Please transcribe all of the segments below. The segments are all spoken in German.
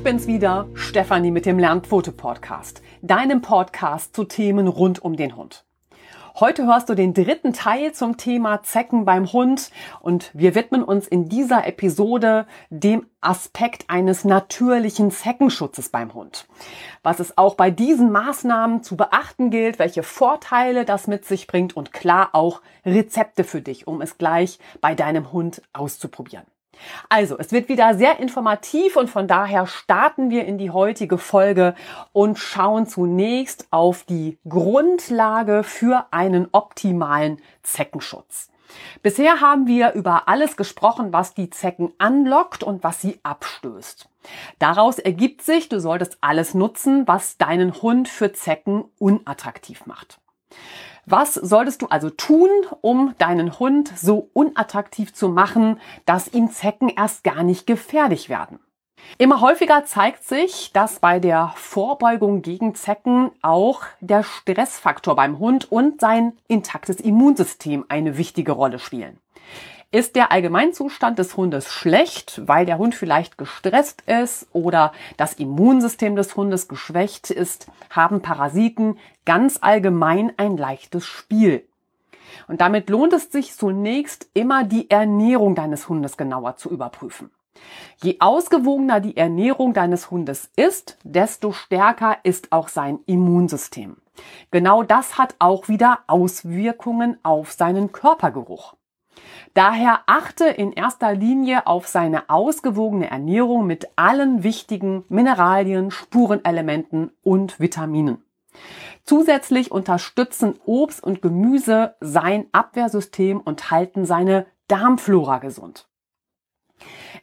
Ich bin's wieder, Stefanie mit dem Lernpfote-Podcast, deinem Podcast zu Themen rund um den Hund. Heute hörst du den dritten Teil zum Thema Zecken beim Hund und wir widmen uns in dieser Episode dem Aspekt eines natürlichen Zeckenschutzes beim Hund. Was es auch bei diesen Maßnahmen zu beachten gilt, welche Vorteile das mit sich bringt und klar auch Rezepte für dich, um es gleich bei deinem Hund auszuprobieren. Also, es wird wieder sehr informativ und von daher starten wir in die heutige Folge und schauen zunächst auf die Grundlage für einen optimalen Zeckenschutz. Bisher haben wir über alles gesprochen, was die Zecken anlockt und was sie abstößt. Daraus ergibt sich, du solltest alles nutzen, was deinen Hund für Zecken unattraktiv macht. Was solltest du also tun, um deinen Hund so unattraktiv zu machen, dass ihm Zecken erst gar nicht gefährlich werden? Immer häufiger zeigt sich, dass bei der Vorbeugung gegen Zecken auch der Stressfaktor beim Hund und sein intaktes Immunsystem eine wichtige Rolle spielen. Ist der Allgemeinzustand des Hundes schlecht, weil der Hund vielleicht gestresst ist oder das Immunsystem des Hundes geschwächt ist, haben Parasiten ganz allgemein ein leichtes Spiel. Und damit lohnt es sich zunächst immer die Ernährung deines Hundes genauer zu überprüfen. Je ausgewogener die Ernährung deines Hundes ist, desto stärker ist auch sein Immunsystem. Genau das hat auch wieder Auswirkungen auf seinen Körpergeruch. Daher achte in erster Linie auf seine ausgewogene Ernährung mit allen wichtigen Mineralien, Spurenelementen und Vitaminen. Zusätzlich unterstützen Obst und Gemüse sein Abwehrsystem und halten seine Darmflora gesund.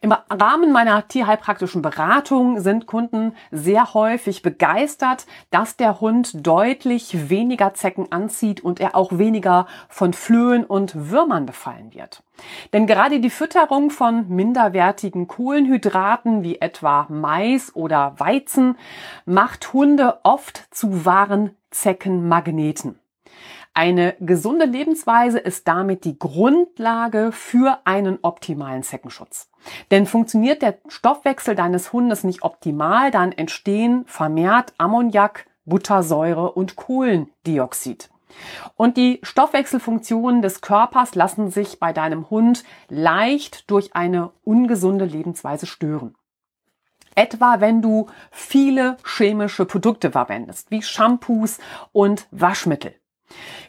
Im Rahmen meiner tierheilpraktischen Beratung sind Kunden sehr häufig begeistert, dass der Hund deutlich weniger Zecken anzieht und er auch weniger von Flöhen und Würmern befallen wird. Denn gerade die Fütterung von minderwertigen Kohlenhydraten wie etwa Mais oder Weizen macht Hunde oft zu wahren Zeckenmagneten. Eine gesunde Lebensweise ist damit die Grundlage für einen optimalen Zeckenschutz. Denn funktioniert der Stoffwechsel deines Hundes nicht optimal, dann entstehen vermehrt Ammoniak, Buttersäure und Kohlendioxid. Und die Stoffwechselfunktionen des Körpers lassen sich bei deinem Hund leicht durch eine ungesunde Lebensweise stören. Etwa wenn du viele chemische Produkte verwendest, wie Shampoos und Waschmittel.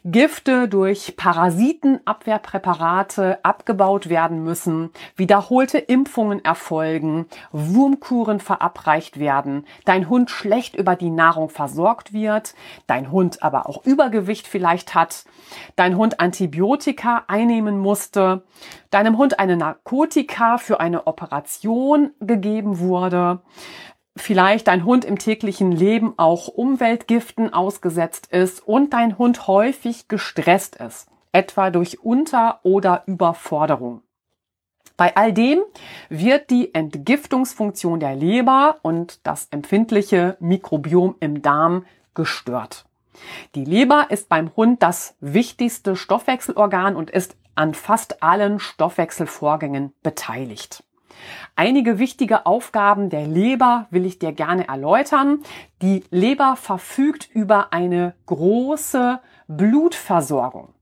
Gifte durch Parasitenabwehrpräparate abgebaut werden müssen, wiederholte Impfungen erfolgen, Wurmkuren verabreicht werden, dein Hund schlecht über die Nahrung versorgt wird, dein Hund aber auch Übergewicht vielleicht hat, dein Hund Antibiotika einnehmen musste, deinem Hund eine Narkotika für eine Operation gegeben wurde, vielleicht dein Hund im täglichen Leben auch Umweltgiften ausgesetzt ist und dein Hund häufig gestresst ist, etwa durch Unter- oder Überforderung. Bei all dem wird die Entgiftungsfunktion der Leber und das empfindliche Mikrobiom im Darm gestört. Die Leber ist beim Hund das wichtigste Stoffwechselorgan und ist an fast allen Stoffwechselvorgängen beteiligt. Einige wichtige Aufgaben der Leber will ich dir gerne erläutern. Die Leber verfügt über eine große Blutversorgung.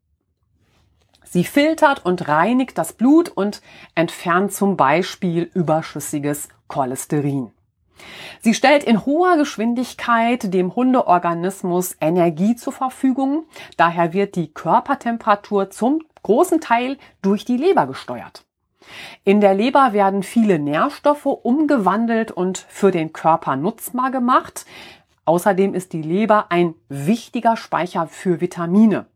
Sie filtert und reinigt das Blut und entfernt zum Beispiel überschüssiges Cholesterin. Sie stellt in hoher Geschwindigkeit dem Hundeorganismus Energie zur Verfügung. Daher wird die Körpertemperatur zum großen Teil durch die Leber gesteuert. In der Leber werden viele Nährstoffe umgewandelt und für den Körper nutzbar gemacht. Außerdem ist die Leber ein wichtiger Speicher für Vitamine,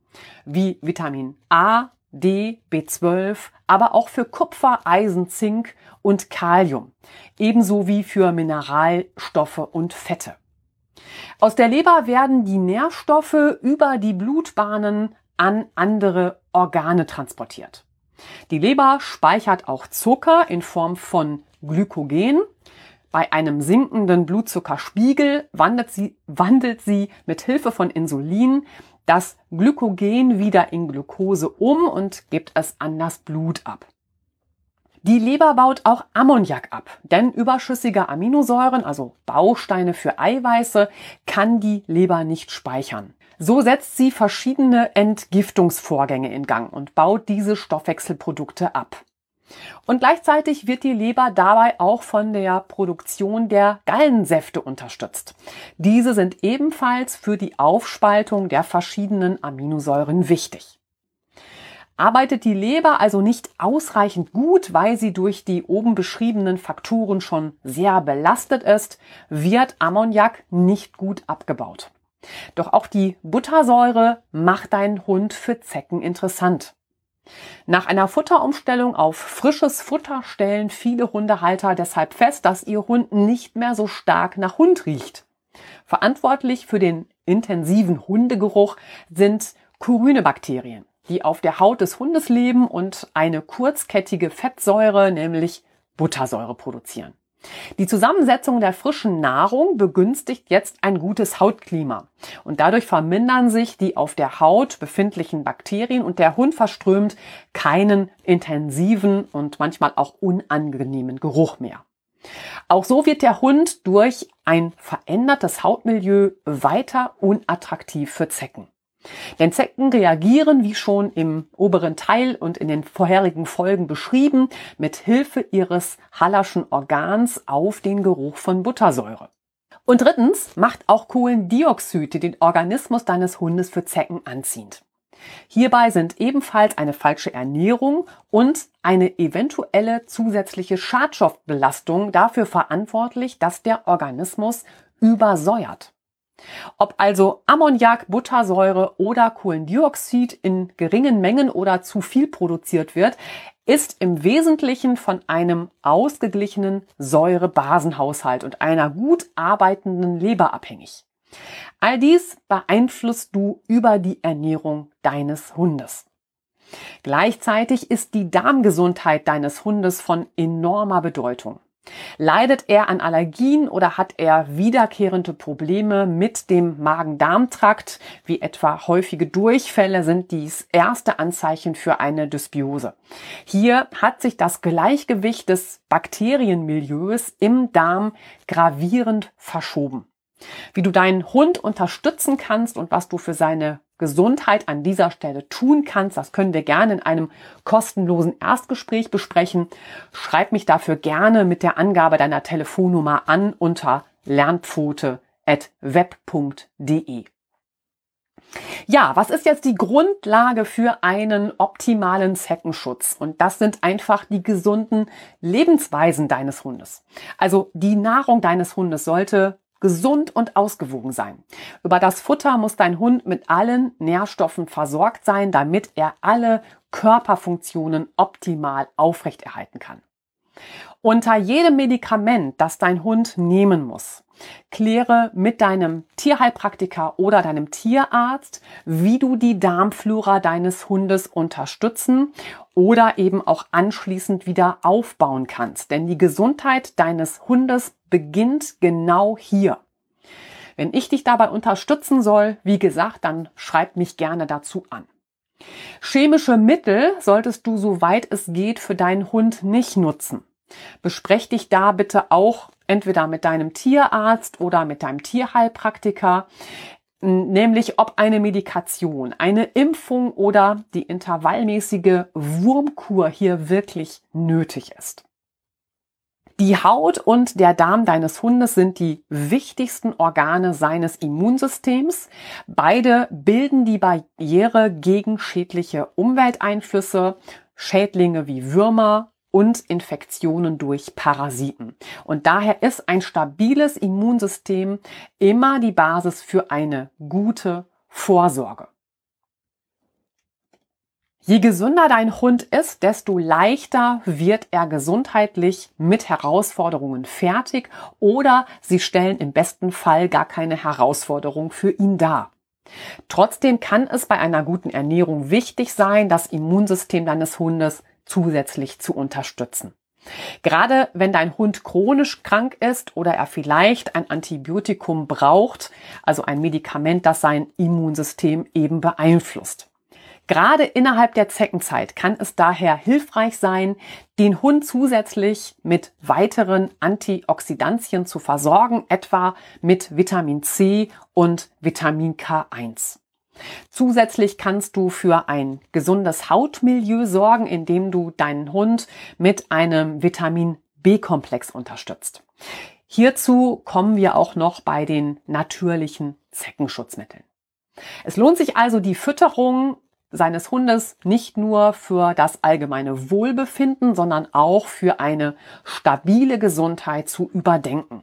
wie Vitamin A, D, B12, aber auch für Kupfer, Eisen, Zink und Kalium, ebenso wie für Mineralstoffe und Fette. Aus der Leber werden die Nährstoffe über die Blutbahnen an andere Organe transportiert. Die Leber speichert auch Zucker in Form von Glykogen. Bei einem sinkenden Blutzuckerspiegel wandelt sie, wandelt sie mit Hilfe von Insulin das Glykogen wieder in Glucose um und gibt es an das Blut ab. Die Leber baut auch Ammoniak ab, denn überschüssige Aminosäuren, also Bausteine für Eiweiße, kann die Leber nicht speichern. So setzt sie verschiedene Entgiftungsvorgänge in Gang und baut diese Stoffwechselprodukte ab. Und gleichzeitig wird die Leber dabei auch von der Produktion der Gallensäfte unterstützt. Diese sind ebenfalls für die Aufspaltung der verschiedenen Aminosäuren wichtig. Arbeitet die Leber also nicht ausreichend gut, weil sie durch die oben beschriebenen Faktoren schon sehr belastet ist, wird Ammoniak nicht gut abgebaut. Doch auch die Buttersäure macht deinen Hund für Zecken interessant. Nach einer Futterumstellung auf frisches Futter stellen viele Hundehalter deshalb fest, dass ihr Hund nicht mehr so stark nach Hund riecht. Verantwortlich für den intensiven Hundegeruch sind Kurynebakterien, die auf der Haut des Hundes leben und eine kurzkettige Fettsäure, nämlich Buttersäure produzieren. Die Zusammensetzung der frischen Nahrung begünstigt jetzt ein gutes Hautklima und dadurch vermindern sich die auf der Haut befindlichen Bakterien und der Hund verströmt keinen intensiven und manchmal auch unangenehmen Geruch mehr. Auch so wird der Hund durch ein verändertes Hautmilieu weiter unattraktiv für Zecken. Denn Zecken reagieren, wie schon im oberen Teil und in den vorherigen Folgen beschrieben, mit Hilfe ihres Hallerschen Organs auf den Geruch von Buttersäure. Und drittens macht auch Kohlendioxid den Organismus deines Hundes für Zecken anziehend. Hierbei sind ebenfalls eine falsche Ernährung und eine eventuelle zusätzliche Schadstoffbelastung dafür verantwortlich, dass der Organismus übersäuert. Ob also Ammoniak, Buttersäure oder Kohlendioxid in geringen Mengen oder zu viel produziert wird, ist im Wesentlichen von einem ausgeglichenen Säurebasenhaushalt und einer gut arbeitenden Leber abhängig. All dies beeinflusst du über die Ernährung deines Hundes. Gleichzeitig ist die Darmgesundheit deines Hundes von enormer Bedeutung. Leidet er an Allergien oder hat er wiederkehrende Probleme mit dem Magen-Darm-Trakt, wie etwa häufige Durchfälle, sind dies erste Anzeichen für eine Dysbiose. Hier hat sich das Gleichgewicht des Bakterienmilieus im Darm gravierend verschoben. Wie du deinen Hund unterstützen kannst und was du für seine Gesundheit an dieser Stelle tun kannst, das können wir gerne in einem kostenlosen Erstgespräch besprechen. Schreib mich dafür gerne mit der Angabe deiner Telefonnummer an unter lernpfote.web.de. Ja, was ist jetzt die Grundlage für einen optimalen Zeckenschutz? Und das sind einfach die gesunden Lebensweisen deines Hundes. Also die Nahrung deines Hundes sollte gesund und ausgewogen sein. Über das Futter muss dein Hund mit allen Nährstoffen versorgt sein, damit er alle Körperfunktionen optimal aufrechterhalten kann. Unter jedem Medikament, das dein Hund nehmen muss, kläre mit deinem Tierheilpraktiker oder deinem Tierarzt, wie du die Darmflora deines Hundes unterstützen oder eben auch anschließend wieder aufbauen kannst. Denn die Gesundheit deines Hundes beginnt genau hier. Wenn ich dich dabei unterstützen soll, wie gesagt, dann schreib mich gerne dazu an. Chemische Mittel solltest du, soweit es geht, für deinen Hund nicht nutzen. Besprech dich da bitte auch entweder mit deinem Tierarzt oder mit deinem Tierheilpraktiker, nämlich ob eine Medikation, eine Impfung oder die intervallmäßige Wurmkur hier wirklich nötig ist. Die Haut und der Darm deines Hundes sind die wichtigsten Organe seines Immunsystems. Beide bilden die Barriere gegen schädliche Umwelteinflüsse, Schädlinge wie Würmer und Infektionen durch Parasiten. Und daher ist ein stabiles Immunsystem immer die Basis für eine gute Vorsorge. Je gesünder dein Hund ist, desto leichter wird er gesundheitlich mit Herausforderungen fertig oder sie stellen im besten Fall gar keine Herausforderung für ihn dar. Trotzdem kann es bei einer guten Ernährung wichtig sein, das Immunsystem deines Hundes zusätzlich zu unterstützen. Gerade wenn dein Hund chronisch krank ist oder er vielleicht ein Antibiotikum braucht, also ein Medikament, das sein Immunsystem eben beeinflusst. Gerade innerhalb der Zeckenzeit kann es daher hilfreich sein, den Hund zusätzlich mit weiteren Antioxidantien zu versorgen, etwa mit Vitamin C und Vitamin K1. Zusätzlich kannst du für ein gesundes Hautmilieu sorgen, indem du deinen Hund mit einem Vitamin B-Komplex unterstützt. Hierzu kommen wir auch noch bei den natürlichen Zeckenschutzmitteln. Es lohnt sich also, die Fütterung seines Hundes nicht nur für das allgemeine Wohlbefinden, sondern auch für eine stabile Gesundheit zu überdenken.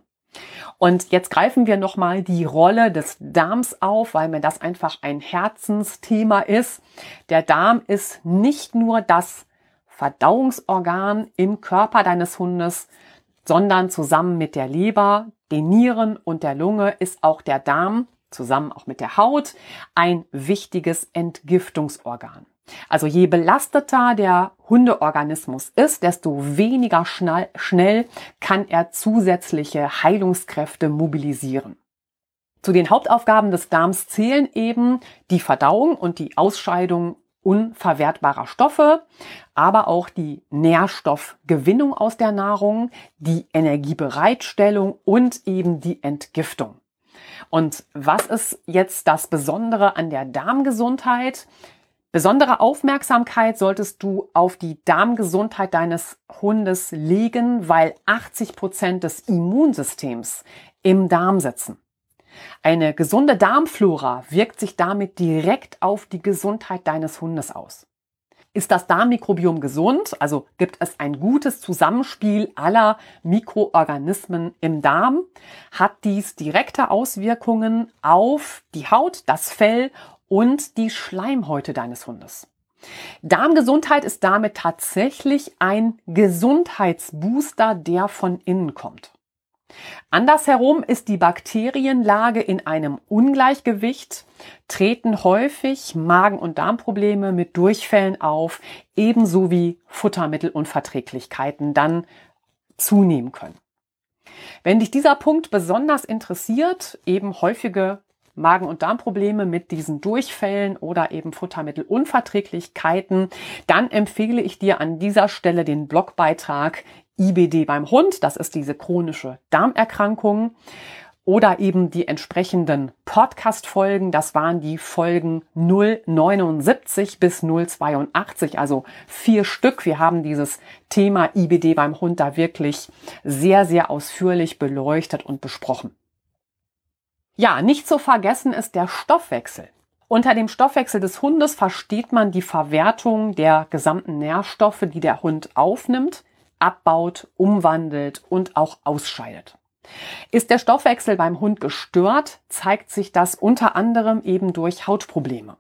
Und jetzt greifen wir nochmal die Rolle des Darms auf, weil mir das einfach ein Herzensthema ist. Der Darm ist nicht nur das Verdauungsorgan im Körper deines Hundes, sondern zusammen mit der Leber, den Nieren und der Lunge ist auch der Darm, zusammen auch mit der Haut, ein wichtiges Entgiftungsorgan. Also je belasteter der Hundeorganismus ist, desto weniger schnell, kann er zusätzliche Heilungskräfte mobilisieren. Zu den Hauptaufgaben des Darms zählen eben die Verdauung und die Ausscheidung unverwertbarer Stoffe, aber auch die Nährstoffgewinnung aus der Nahrung, die Energiebereitstellung und eben die Entgiftung. Und was ist jetzt das Besondere an der Darmgesundheit? Besondere Aufmerksamkeit solltest du auf die Darmgesundheit deines Hundes legen, weil 80 Prozent des Immunsystems im Darm sitzen. Eine gesunde Darmflora wirkt sich damit direkt auf die Gesundheit deines Hundes aus. Ist das Darmmikrobiom gesund, also gibt es ein gutes Zusammenspiel aller Mikroorganismen im Darm, hat dies direkte Auswirkungen auf die Haut, das Fell und die Schleimhäute deines Hundes. Darmgesundheit ist damit tatsächlich ein Gesundheitsbooster, der von innen kommt. Andersherum ist die Bakterienlage in einem Ungleichgewicht, treten häufig Magen- und Darmprobleme mit Durchfällen auf, ebenso wie Futtermittelunverträglichkeiten dann zunehmen können. Wenn dich dieser Punkt besonders interessiert, eben häufige Magen- und Darmprobleme mit diesen Durchfällen oder eben Futtermittelunverträglichkeiten, dann empfehle ich dir an dieser Stelle den Blogbeitrag IBD beim Hund, das ist diese chronische Darmerkrankung, oder eben die entsprechenden Podcast-Folgen, das waren die Folgen 079 bis 082, also vier Stück. Wir haben dieses Thema IBD beim Hund da wirklich sehr, sehr ausführlich beleuchtet und besprochen. Ja, nicht zu vergessen ist der Stoffwechsel. Unter dem Stoffwechsel des Hundes versteht man die Verwertung der gesamten Nährstoffe, die der Hund aufnimmt abbaut, umwandelt und auch ausscheidet. Ist der Stoffwechsel beim Hund gestört, zeigt sich das unter anderem eben durch Hautprobleme.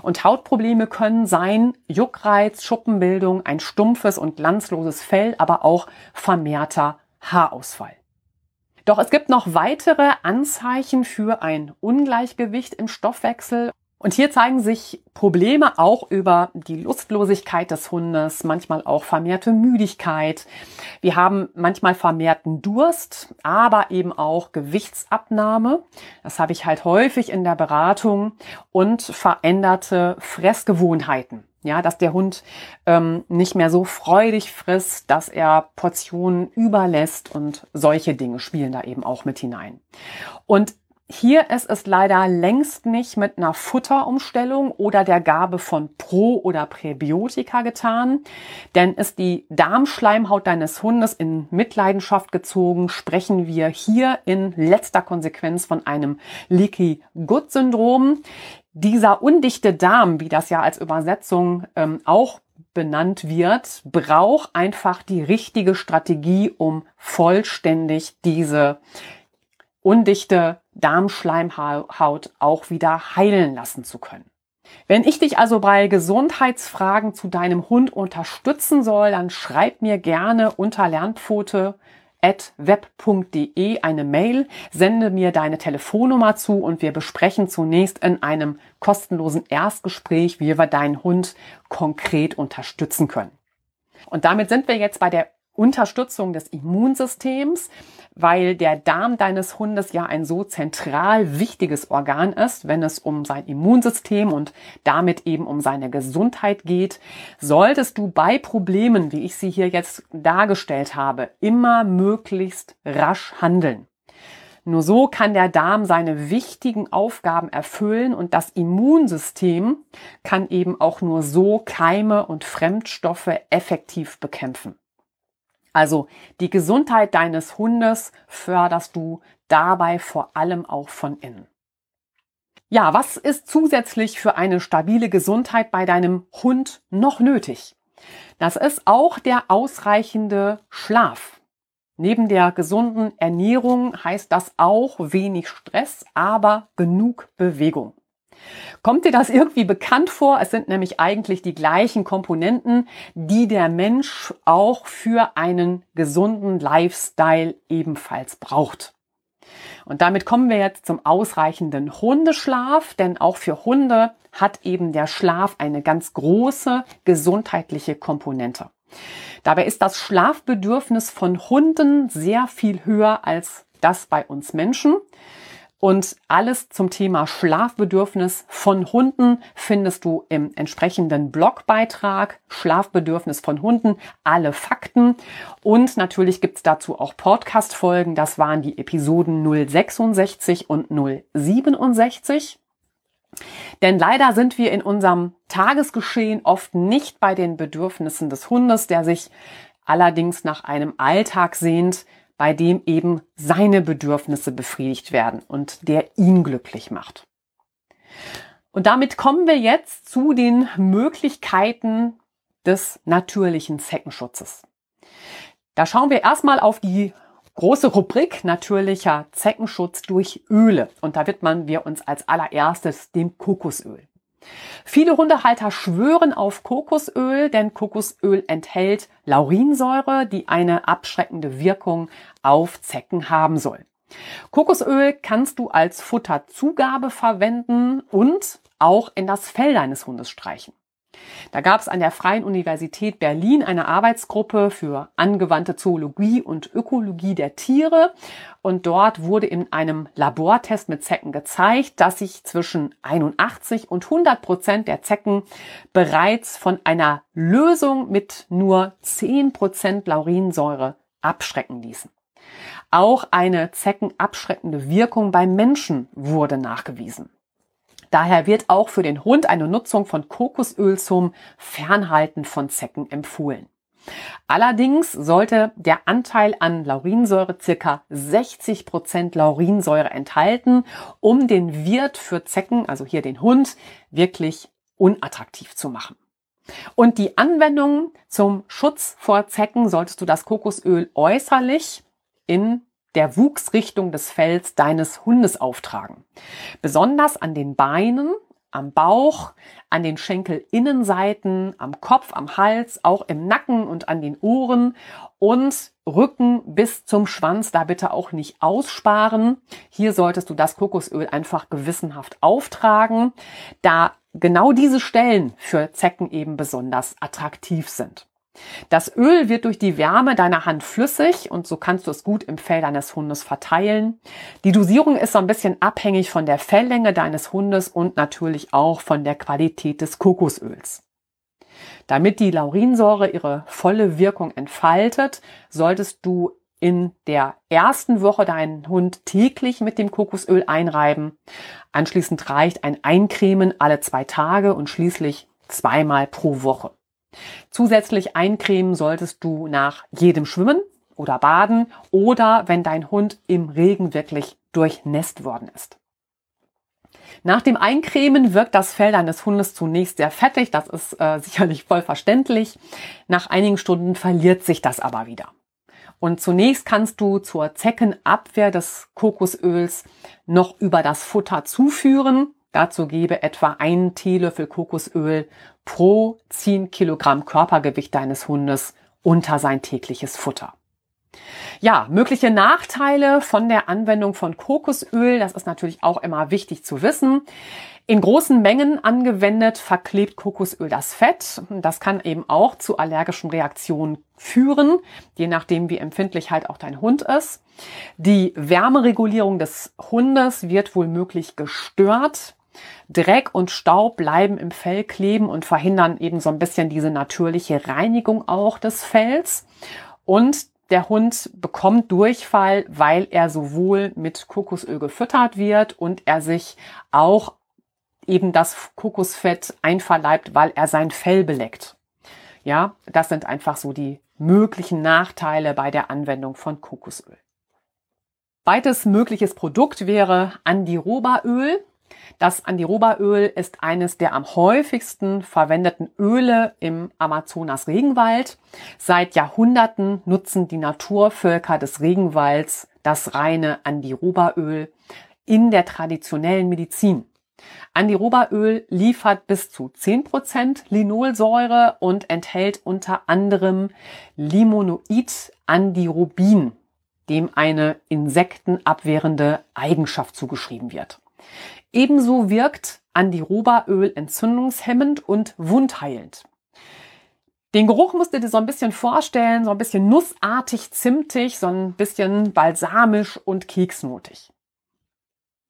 Und Hautprobleme können sein Juckreiz, Schuppenbildung, ein stumpfes und glanzloses Fell, aber auch vermehrter Haarausfall. Doch es gibt noch weitere Anzeichen für ein Ungleichgewicht im Stoffwechsel und hier zeigen sich Probleme auch über die Lustlosigkeit des Hundes, manchmal auch vermehrte Müdigkeit. Wir haben manchmal vermehrten Durst, aber eben auch Gewichtsabnahme. Das habe ich halt häufig in der Beratung und veränderte Fressgewohnheiten. Ja, dass der Hund ähm, nicht mehr so freudig frisst, dass er Portionen überlässt und solche Dinge spielen da eben auch mit hinein. Und hier ist es leider längst nicht mit einer Futterumstellung oder der Gabe von Pro- oder Präbiotika getan, denn ist die Darmschleimhaut deines Hundes in Mitleidenschaft gezogen, sprechen wir hier in letzter Konsequenz von einem Leaky Gut Syndrom. Dieser undichte Darm, wie das ja als Übersetzung ähm, auch benannt wird, braucht einfach die richtige Strategie, um vollständig diese undichte Darmschleimhaut auch wieder heilen lassen zu können. Wenn ich dich also bei Gesundheitsfragen zu deinem Hund unterstützen soll, dann schreib mir gerne unter Lernpfote web.de eine Mail, sende mir deine Telefonnummer zu und wir besprechen zunächst in einem kostenlosen Erstgespräch, wie wir deinen Hund konkret unterstützen können. Und damit sind wir jetzt bei der Unterstützung des Immunsystems, weil der Darm deines Hundes ja ein so zentral wichtiges Organ ist, wenn es um sein Immunsystem und damit eben um seine Gesundheit geht, solltest du bei Problemen, wie ich sie hier jetzt dargestellt habe, immer möglichst rasch handeln. Nur so kann der Darm seine wichtigen Aufgaben erfüllen und das Immunsystem kann eben auch nur so Keime und Fremdstoffe effektiv bekämpfen. Also die Gesundheit deines Hundes förderst du dabei vor allem auch von innen. Ja, was ist zusätzlich für eine stabile Gesundheit bei deinem Hund noch nötig? Das ist auch der ausreichende Schlaf. Neben der gesunden Ernährung heißt das auch wenig Stress, aber genug Bewegung. Kommt dir das irgendwie bekannt vor? Es sind nämlich eigentlich die gleichen Komponenten, die der Mensch auch für einen gesunden Lifestyle ebenfalls braucht. Und damit kommen wir jetzt zum ausreichenden Hundeschlaf, denn auch für Hunde hat eben der Schlaf eine ganz große gesundheitliche Komponente. Dabei ist das Schlafbedürfnis von Hunden sehr viel höher als das bei uns Menschen. Und alles zum Thema Schlafbedürfnis von Hunden findest du im entsprechenden Blogbeitrag Schlafbedürfnis von Hunden, alle Fakten. Und natürlich gibt's dazu auch Podcast-Folgen. Das waren die Episoden 066 und 067. Denn leider sind wir in unserem Tagesgeschehen oft nicht bei den Bedürfnissen des Hundes, der sich allerdings nach einem Alltag sehnt, bei dem eben seine Bedürfnisse befriedigt werden und der ihn glücklich macht. Und damit kommen wir jetzt zu den Möglichkeiten des natürlichen Zeckenschutzes. Da schauen wir erstmal auf die große Rubrik natürlicher Zeckenschutz durch Öle. Und da widmen wir uns als allererstes dem Kokosöl. Viele Hundehalter schwören auf Kokosöl, denn Kokosöl enthält Laurinsäure, die eine abschreckende Wirkung auf Zecken haben soll. Kokosöl kannst du als Futterzugabe verwenden und auch in das Fell deines Hundes streichen. Da gab es an der Freien Universität Berlin eine Arbeitsgruppe für angewandte Zoologie und Ökologie der Tiere. Und dort wurde in einem Labortest mit Zecken gezeigt, dass sich zwischen 81 und 100 Prozent der Zecken bereits von einer Lösung mit nur 10 Prozent Laurinsäure abschrecken ließen. Auch eine zeckenabschreckende Wirkung beim Menschen wurde nachgewiesen. Daher wird auch für den Hund eine Nutzung von Kokosöl zum Fernhalten von Zecken empfohlen. Allerdings sollte der Anteil an Laurinsäure circa 60 Prozent Laurinsäure enthalten, um den Wirt für Zecken, also hier den Hund, wirklich unattraktiv zu machen. Und die Anwendung zum Schutz vor Zecken solltest du das Kokosöl äußerlich in der Wuchsrichtung des Fells deines Hundes auftragen. Besonders an den Beinen, am Bauch, an den Schenkelinnenseiten, am Kopf, am Hals, auch im Nacken und an den Ohren und Rücken bis zum Schwanz, da bitte auch nicht aussparen. Hier solltest du das Kokosöl einfach gewissenhaft auftragen, da genau diese Stellen für Zecken eben besonders attraktiv sind. Das Öl wird durch die Wärme deiner Hand flüssig und so kannst du es gut im Fell deines Hundes verteilen. Die Dosierung ist so ein bisschen abhängig von der Felllänge deines Hundes und natürlich auch von der Qualität des Kokosöls. Damit die Laurinsäure ihre volle Wirkung entfaltet, solltest du in der ersten Woche deinen Hund täglich mit dem Kokosöl einreiben. Anschließend reicht ein Eincremen alle zwei Tage und schließlich zweimal pro Woche. Zusätzlich eincremen solltest du nach jedem Schwimmen oder Baden oder wenn dein Hund im Regen wirklich durchnässt worden ist. Nach dem Eincremen wirkt das Fell deines Hundes zunächst sehr fettig, das ist äh, sicherlich voll verständlich. Nach einigen Stunden verliert sich das aber wieder. Und zunächst kannst du zur Zeckenabwehr des Kokosöls noch über das Futter zuführen. Dazu gebe etwa einen Teelöffel Kokosöl pro 10 Kilogramm Körpergewicht deines Hundes unter sein tägliches Futter. Ja, mögliche Nachteile von der Anwendung von Kokosöl, das ist natürlich auch immer wichtig zu wissen. In großen Mengen angewendet verklebt Kokosöl das Fett. Das kann eben auch zu allergischen Reaktionen führen, je nachdem wie empfindlich halt auch dein Hund ist. Die Wärmeregulierung des Hundes wird wohl möglich gestört. Dreck und Staub bleiben im Fell kleben und verhindern eben so ein bisschen diese natürliche Reinigung auch des Fells. Und der Hund bekommt Durchfall, weil er sowohl mit Kokosöl gefüttert wird und er sich auch eben das Kokosfett einverleibt, weil er sein Fell beleckt. Ja, das sind einfach so die möglichen Nachteile bei der Anwendung von Kokosöl. Zweites mögliches Produkt wäre Andirobaöl. Das Andirobaöl ist eines der am häufigsten verwendeten Öle im Amazonas-Regenwald. Seit Jahrhunderten nutzen die Naturvölker des Regenwalds das reine Andirobaöl in der traditionellen Medizin. Andirobaöl liefert bis zu 10% Linolsäure und enthält unter anderem Limonoid Andirobin, dem eine insektenabwehrende Eigenschaft zugeschrieben wird. Ebenso wirkt Andirobaöl entzündungshemmend und wundheilend. Den Geruch musst du dir so ein bisschen vorstellen, so ein bisschen nussartig, zimtig, so ein bisschen balsamisch und keksnotig.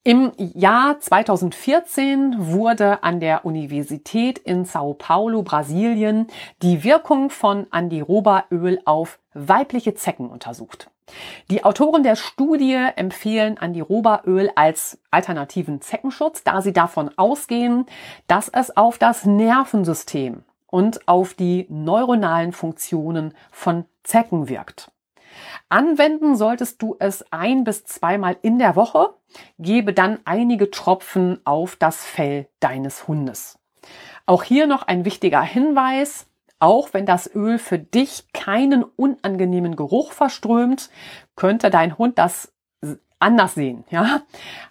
Im Jahr 2014 wurde an der Universität in Sao Paulo, Brasilien, die Wirkung von Andirobaöl auf weibliche Zecken untersucht. Die Autoren der Studie empfehlen Andirobaöl als alternativen Zeckenschutz, da sie davon ausgehen, dass es auf das Nervensystem und auf die neuronalen Funktionen von Zecken wirkt. Anwenden solltest du es ein bis zweimal in der Woche. Gebe dann einige Tropfen auf das Fell deines Hundes. Auch hier noch ein wichtiger Hinweis. Auch wenn das Öl für dich keinen unangenehmen Geruch verströmt, könnte dein Hund das anders sehen, ja?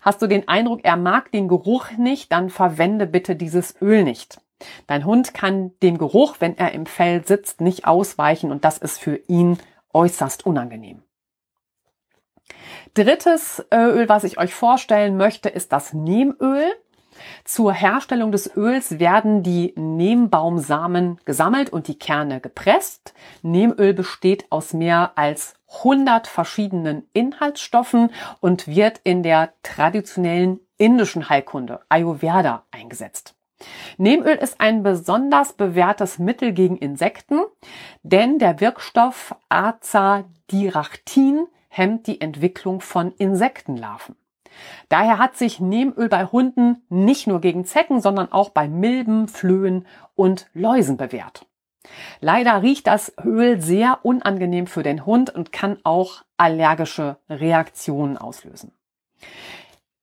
Hast du den Eindruck, er mag den Geruch nicht, dann verwende bitte dieses Öl nicht. Dein Hund kann dem Geruch, wenn er im Fell sitzt, nicht ausweichen und das ist für ihn äußerst unangenehm. Drittes äh, Öl, was ich euch vorstellen möchte, ist das Nehmöl. Zur Herstellung des Öls werden die Nehmbaumsamen gesammelt und die Kerne gepresst. Nehmöl besteht aus mehr als 100 verschiedenen Inhaltsstoffen und wird in der traditionellen indischen Heilkunde Ayurveda eingesetzt. Nehmöl ist ein besonders bewährtes Mittel gegen Insekten, denn der Wirkstoff Azadirachtin hemmt die Entwicklung von Insektenlarven. Daher hat sich Nehmöl bei Hunden nicht nur gegen Zecken, sondern auch bei Milben, Flöhen und Läusen bewährt. Leider riecht das Öl sehr unangenehm für den Hund und kann auch allergische Reaktionen auslösen.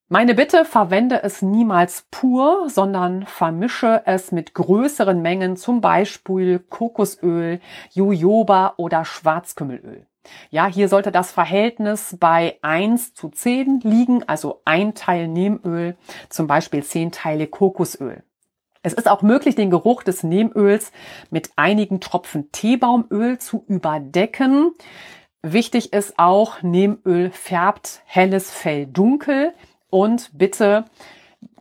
Meine Bitte, verwende es niemals pur, sondern vermische es mit größeren Mengen, zum Beispiel Kokosöl, Jojoba oder Schwarzkümmelöl. Ja, hier sollte das Verhältnis bei 1 zu 10 liegen, also ein Teil Nehmöl, zum Beispiel 10 Teile Kokosöl. Es ist auch möglich, den Geruch des Nehmöls mit einigen Tropfen Teebaumöl zu überdecken. Wichtig ist auch, Nehmöl färbt helles Fell dunkel und bitte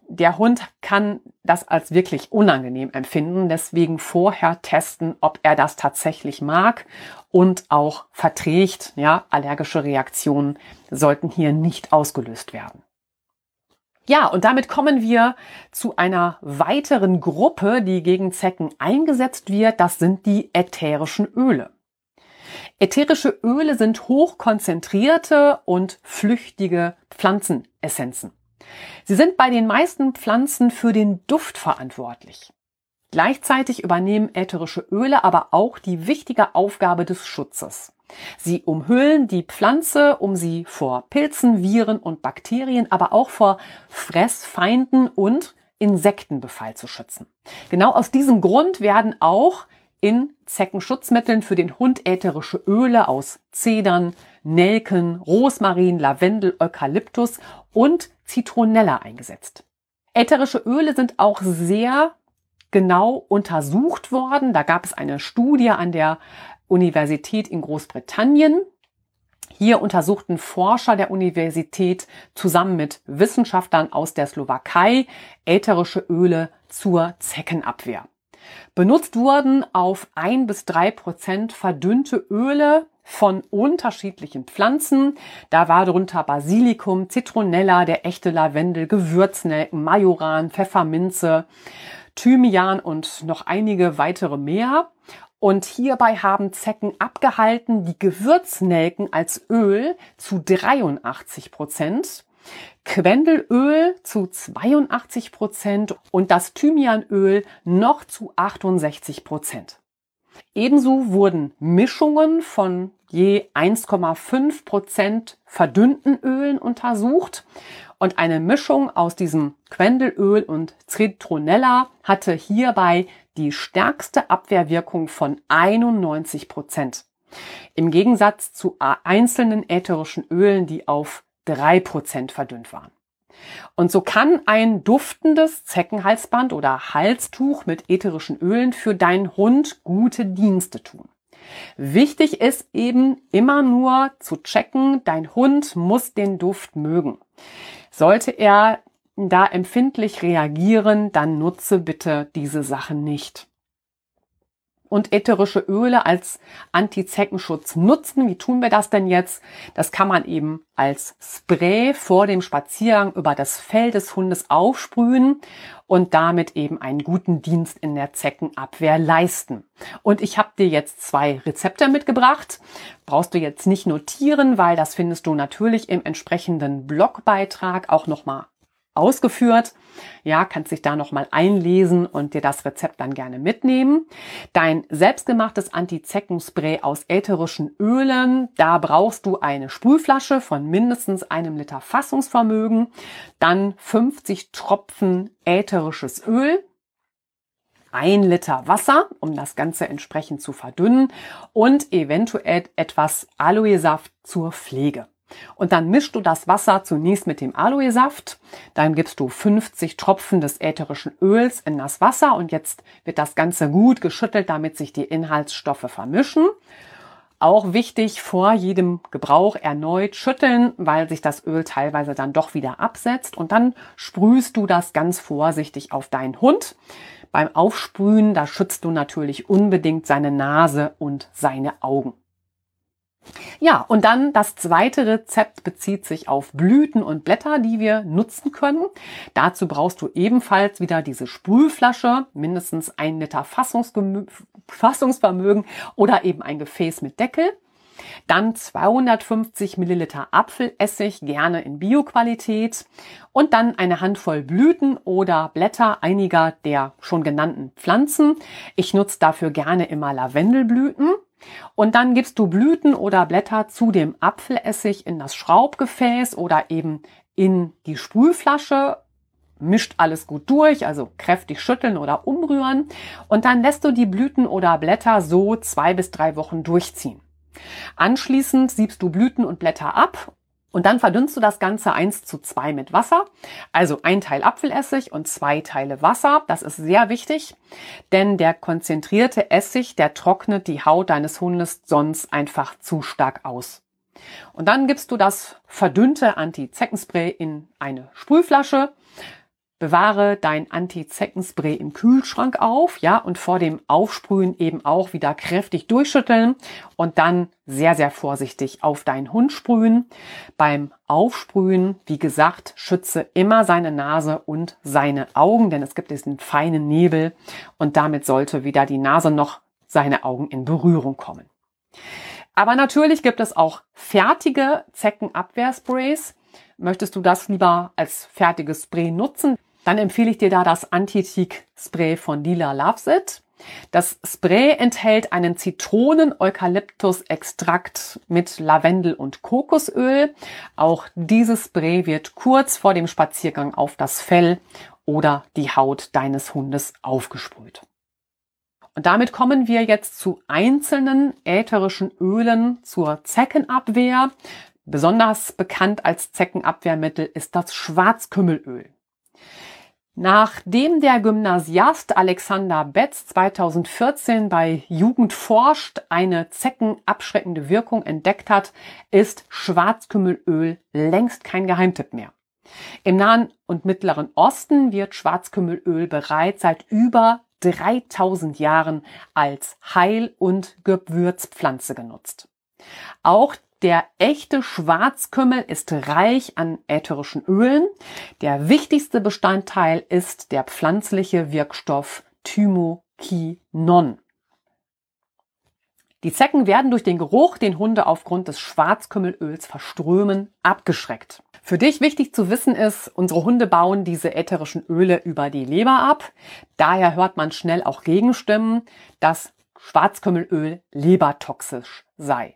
der Hund kann das als wirklich unangenehm empfinden. Deswegen vorher testen, ob er das tatsächlich mag und auch verträgt. Ja, allergische Reaktionen sollten hier nicht ausgelöst werden. Ja, und damit kommen wir zu einer weiteren Gruppe, die gegen Zecken eingesetzt wird. Das sind die ätherischen Öle. Ätherische Öle sind hochkonzentrierte und flüchtige Pflanzenessenzen. Sie sind bei den meisten Pflanzen für den Duft verantwortlich. Gleichzeitig übernehmen ätherische Öle aber auch die wichtige Aufgabe des Schutzes. Sie umhüllen die Pflanze, um sie vor Pilzen, Viren und Bakterien, aber auch vor Fressfeinden und Insektenbefall zu schützen. Genau aus diesem Grund werden auch in Zeckenschutzmitteln für den Hund ätherische Öle aus Zedern, Nelken, Rosmarin, Lavendel, Eukalyptus und Zitronella eingesetzt. Ätherische Öle sind auch sehr genau untersucht worden. Da gab es eine Studie an der Universität in Großbritannien. Hier untersuchten Forscher der Universität zusammen mit Wissenschaftlern aus der Slowakei ätherische Öle zur Zeckenabwehr. Benutzt wurden auf ein bis drei Prozent verdünnte Öle von unterschiedlichen Pflanzen. Da war darunter Basilikum, Zitronella, der echte Lavendel, Gewürznelken, Majoran, Pfefferminze, Thymian und noch einige weitere mehr. Und hierbei haben Zecken abgehalten die Gewürznelken als Öl zu 83 Prozent, Quendelöl zu 82 Prozent und das Thymianöl noch zu 68 Prozent. Ebenso wurden Mischungen von je 1,5 Prozent verdünnten Ölen untersucht und eine Mischung aus diesem Quendelöl und Citronella hatte hierbei die stärkste Abwehrwirkung von 91 Prozent. Im Gegensatz zu einzelnen ätherischen Ölen, die auf drei Prozent verdünnt waren. Und so kann ein duftendes Zeckenhalsband oder Halstuch mit ätherischen Ölen für deinen Hund gute Dienste tun. Wichtig ist eben immer nur zu checken, dein Hund muss den Duft mögen. Sollte er da empfindlich reagieren, dann nutze bitte diese Sachen nicht und ätherische Öle als Antizeckenschutz nutzen. Wie tun wir das denn jetzt? Das kann man eben als Spray vor dem Spaziergang über das Fell des Hundes aufsprühen und damit eben einen guten Dienst in der Zeckenabwehr leisten. Und ich habe dir jetzt zwei Rezepte mitgebracht. Brauchst du jetzt nicht notieren, weil das findest du natürlich im entsprechenden Blogbeitrag auch nochmal ausgeführt. Ja, kannst dich da nochmal einlesen und dir das Rezept dann gerne mitnehmen. Dein selbstgemachtes Anti-Zeckenspray aus ätherischen Ölen, da brauchst du eine Sprühflasche von mindestens einem Liter Fassungsvermögen, dann 50 Tropfen ätherisches Öl, ein Liter Wasser, um das Ganze entsprechend zu verdünnen und eventuell etwas Aloe-Saft zur Pflege. Und dann mischst du das Wasser zunächst mit dem Aloe-Saft. Dann gibst du 50 Tropfen des ätherischen Öls in das Wasser und jetzt wird das Ganze gut geschüttelt, damit sich die Inhaltsstoffe vermischen. Auch wichtig, vor jedem Gebrauch erneut schütteln, weil sich das Öl teilweise dann doch wieder absetzt. Und dann sprühst du das ganz vorsichtig auf deinen Hund. Beim Aufsprühen, da schützt du natürlich unbedingt seine Nase und seine Augen. Ja, und dann das zweite Rezept bezieht sich auf Blüten und Blätter, die wir nutzen können. Dazu brauchst du ebenfalls wieder diese Sprühflasche, mindestens ein Liter Fassungsvermögen oder eben ein Gefäß mit Deckel. Dann 250 Milliliter Apfelessig, gerne in Bioqualität. Und dann eine Handvoll Blüten oder Blätter einiger der schon genannten Pflanzen. Ich nutze dafür gerne immer Lavendelblüten. Und dann gibst du Blüten oder Blätter zu dem Apfelessig in das Schraubgefäß oder eben in die Sprühflasche mischt alles gut durch, also kräftig schütteln oder umrühren und dann lässt du die Blüten oder Blätter so zwei bis drei Wochen durchziehen. Anschließend siebst du Blüten und Blätter ab und dann verdünnst du das Ganze eins zu zwei mit Wasser. Also ein Teil Apfelessig und zwei Teile Wasser. Das ist sehr wichtig, denn der konzentrierte Essig, der trocknet die Haut deines Hundes sonst einfach zu stark aus. Und dann gibst du das verdünnte Anti-Zeckenspray in eine Sprühflasche Bewahre dein Anti-Zeckenspray im Kühlschrank auf, ja, und vor dem Aufsprühen eben auch wieder kräftig durchschütteln und dann sehr, sehr vorsichtig auf deinen Hund sprühen. Beim Aufsprühen, wie gesagt, schütze immer seine Nase und seine Augen, denn es gibt diesen feinen Nebel und damit sollte weder die Nase noch seine Augen in Berührung kommen. Aber natürlich gibt es auch fertige Zeckenabwehrsprays. Möchtest du das lieber als fertiges Spray nutzen, dann empfehle ich dir da das Anti-Tick-Spray von Lila Loves It. Das Spray enthält einen Zitronen-Eukalyptus-Extrakt mit Lavendel und Kokosöl. Auch dieses Spray wird kurz vor dem Spaziergang auf das Fell oder die Haut deines Hundes aufgesprüht. Und damit kommen wir jetzt zu einzelnen ätherischen Ölen zur Zeckenabwehr. Besonders bekannt als Zeckenabwehrmittel ist das Schwarzkümmelöl. Nachdem der Gymnasiast Alexander Betz 2014 bei Jugend forscht eine zeckenabschreckende Wirkung entdeckt hat, ist Schwarzkümmelöl längst kein Geheimtipp mehr. Im Nahen und Mittleren Osten wird Schwarzkümmelöl bereits seit über 3000 Jahren als Heil- und Gewürzpflanze genutzt. Auch der echte Schwarzkümmel ist reich an ätherischen Ölen. Der wichtigste Bestandteil ist der pflanzliche Wirkstoff Thymokinon. Die Zecken werden durch den Geruch, den Hunde aufgrund des Schwarzkümmelöls verströmen, abgeschreckt. Für dich wichtig zu wissen ist, unsere Hunde bauen diese ätherischen Öle über die Leber ab. Daher hört man schnell auch Gegenstimmen, dass Schwarzkümmelöl lebertoxisch sei.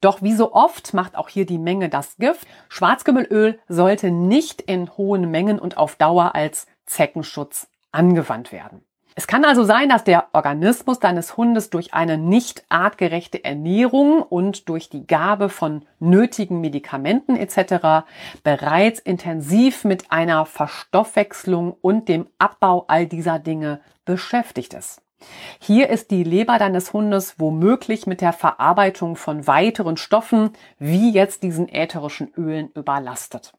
Doch wie so oft macht auch hier die Menge das Gift. Schwarzkümmelöl sollte nicht in hohen Mengen und auf Dauer als Zeckenschutz angewandt werden. Es kann also sein, dass der Organismus deines Hundes durch eine nicht artgerechte Ernährung und durch die Gabe von nötigen Medikamenten etc. bereits intensiv mit einer Verstoffwechslung und dem Abbau all dieser Dinge beschäftigt ist. Hier ist die Leber deines Hundes womöglich mit der Verarbeitung von weiteren Stoffen, wie jetzt diesen ätherischen Ölen, überlastet.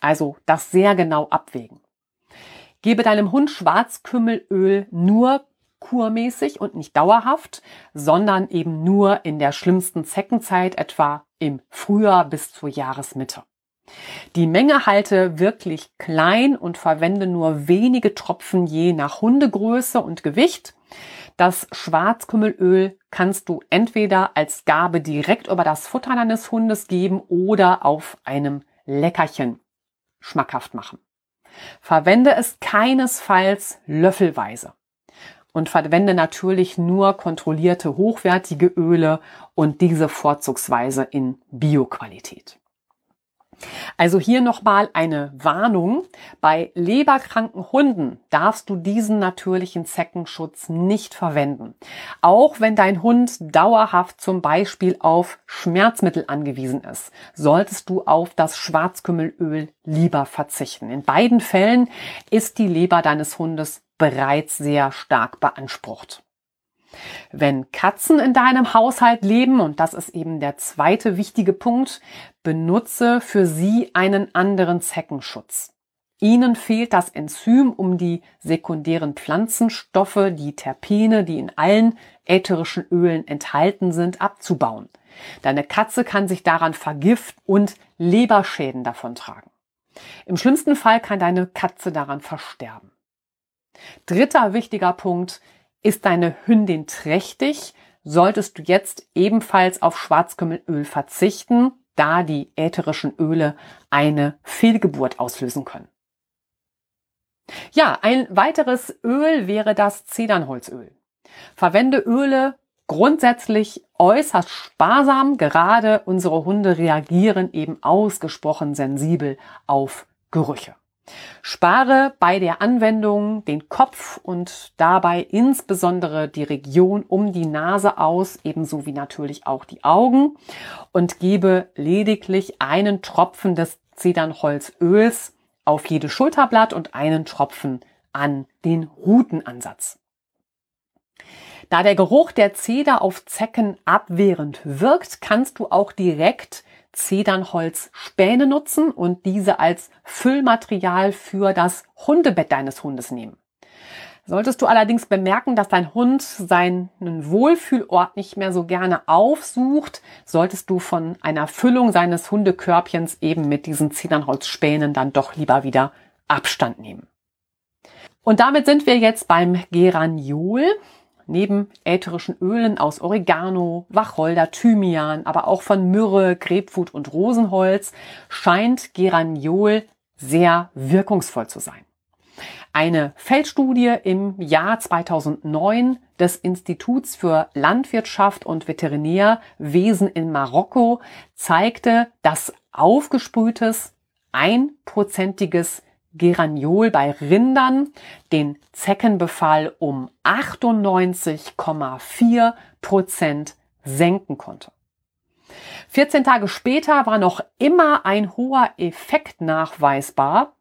Also das sehr genau abwägen. Gebe deinem Hund Schwarzkümmelöl nur kurmäßig und nicht dauerhaft, sondern eben nur in der schlimmsten Zeckenzeit, etwa im Frühjahr bis zur Jahresmitte. Die Menge halte wirklich klein und verwende nur wenige Tropfen je nach Hundegröße und Gewicht. Das Schwarzkümmelöl kannst du entweder als Gabe direkt über das Futter deines Hundes geben oder auf einem Leckerchen schmackhaft machen. Verwende es keinesfalls löffelweise und verwende natürlich nur kontrollierte hochwertige Öle und diese vorzugsweise in Bioqualität. Also hier nochmal eine Warnung. Bei leberkranken Hunden darfst du diesen natürlichen Zeckenschutz nicht verwenden. Auch wenn dein Hund dauerhaft zum Beispiel auf Schmerzmittel angewiesen ist, solltest du auf das Schwarzkümmelöl lieber verzichten. In beiden Fällen ist die Leber deines Hundes bereits sehr stark beansprucht. Wenn Katzen in deinem Haushalt leben, und das ist eben der zweite wichtige Punkt, benutze für sie einen anderen Zeckenschutz. Ihnen fehlt das Enzym, um die sekundären Pflanzenstoffe, die Terpene, die in allen ätherischen Ölen enthalten sind, abzubauen. Deine Katze kann sich daran vergiften und Leberschäden davontragen. Im schlimmsten Fall kann deine Katze daran versterben. Dritter wichtiger Punkt, ist deine Hündin trächtig, solltest du jetzt ebenfalls auf Schwarzkümmelöl verzichten, da die ätherischen Öle eine Fehlgeburt auslösen können. Ja, ein weiteres Öl wäre das Zedernholzöl. Verwende Öle grundsätzlich äußerst sparsam, gerade unsere Hunde reagieren eben ausgesprochen sensibel auf Gerüche. Spare bei der Anwendung den Kopf und dabei insbesondere die Region um die Nase aus, ebenso wie natürlich auch die Augen und gebe lediglich einen Tropfen des Zedernholzöls auf jedes Schulterblatt und einen Tropfen an den Rutenansatz. Da der Geruch der Zeder auf Zecken abwehrend wirkt, kannst du auch direkt Zedernholzspäne nutzen und diese als Füllmaterial für das Hundebett deines Hundes nehmen. Solltest du allerdings bemerken, dass dein Hund seinen Wohlfühlort nicht mehr so gerne aufsucht, solltest du von einer Füllung seines Hundekörbchens eben mit diesen Zedernholzspänen dann doch lieber wieder Abstand nehmen. Und damit sind wir jetzt beim Geraniol. Neben ätherischen Ölen aus Oregano, Wacholder, Thymian, aber auch von Myrrhe, Grapefruit und Rosenholz scheint Geraniol sehr wirkungsvoll zu sein. Eine Feldstudie im Jahr 2009 des Instituts für Landwirtschaft und Veterinärwesen in Marokko zeigte, dass aufgesprühtes einprozentiges Geraniol bei Rindern den Zeckenbefall um 98,4 Prozent senken konnte. 14 Tage später war noch immer ein hoher Effekt nachweisbar,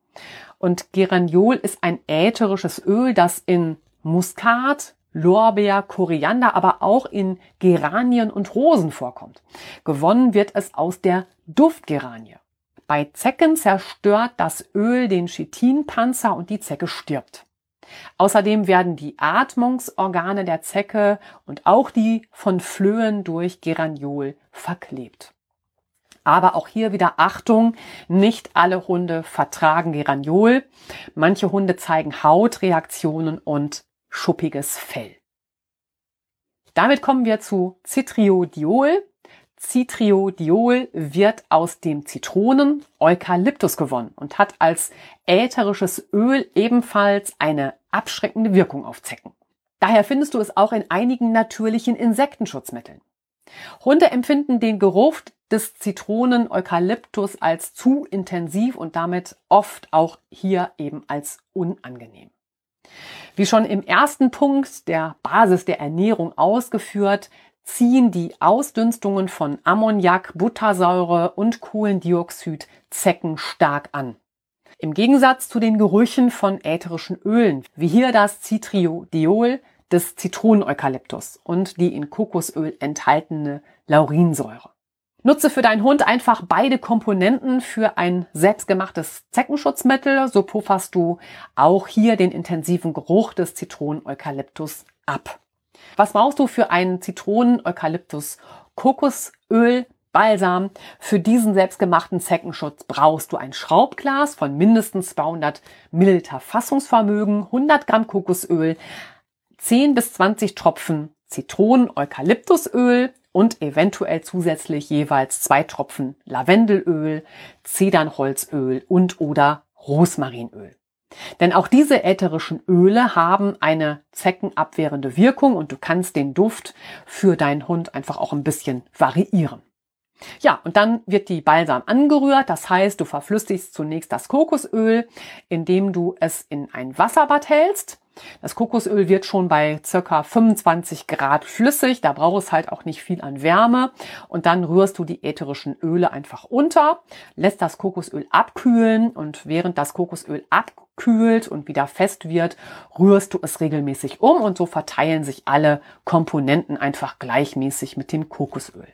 Und Geraniol ist ein ätherisches Öl, das in Muskat, Lorbeer, Koriander, aber auch in Geranien und Rosen vorkommt. Gewonnen wird es aus der Duftgeranie. Bei Zecken zerstört das Öl den Chitinpanzer und die Zecke stirbt. Außerdem werden die Atmungsorgane der Zecke und auch die von Flöhen durch Geraniol verklebt. Aber auch hier wieder Achtung, nicht alle Hunde vertragen Geraniol. Manche Hunde zeigen Hautreaktionen und schuppiges Fell. Damit kommen wir zu Citriodiol. Citriodiol wird aus dem Zitronen Eukalyptus gewonnen und hat als ätherisches Öl ebenfalls eine abschreckende Wirkung auf Zecken. Daher findest du es auch in einigen natürlichen Insektenschutzmitteln. Hunde empfinden den Geruch des Zitronen Eukalyptus als zu intensiv und damit oft auch hier eben als unangenehm. Wie schon im ersten Punkt der Basis der Ernährung ausgeführt, ziehen die Ausdünstungen von Ammoniak, Buttersäure und Kohlendioxid Zecken stark an. Im Gegensatz zu den Gerüchen von ätherischen Ölen, wie hier das Citriodiol des Zitroneneukalyptus und die in Kokosöl enthaltene Laurinsäure. Nutze für deinen Hund einfach beide Komponenten für ein selbstgemachtes Zeckenschutzmittel. So pufferst du auch hier den intensiven Geruch des Zitroneneukalyptus ab. Was brauchst du für einen Zitronen-Eukalyptus-Kokosöl? Balsam. Für diesen selbstgemachten Zeckenschutz brauchst du ein Schraubglas von mindestens 200 Milliliter Fassungsvermögen, 100 Gramm Kokosöl, 10 bis 20 Tropfen Zitronen-Eukalyptusöl und eventuell zusätzlich jeweils zwei Tropfen Lavendelöl, Zedernholzöl und oder Rosmarinöl. Denn auch diese ätherischen Öle haben eine zeckenabwehrende Wirkung und du kannst den Duft für deinen Hund einfach auch ein bisschen variieren. Ja, und dann wird die Balsam angerührt. Das heißt, du verflüssigst zunächst das Kokosöl, indem du es in ein Wasserbad hältst. Das Kokosöl wird schon bei circa 25 Grad flüssig. Da braucht es halt auch nicht viel an Wärme. Und dann rührst du die ätherischen Öle einfach unter, lässt das Kokosöl abkühlen und während das Kokosöl abkühlt und wieder fest wird, rührst du es regelmäßig um und so verteilen sich alle Komponenten einfach gleichmäßig mit dem Kokosöl.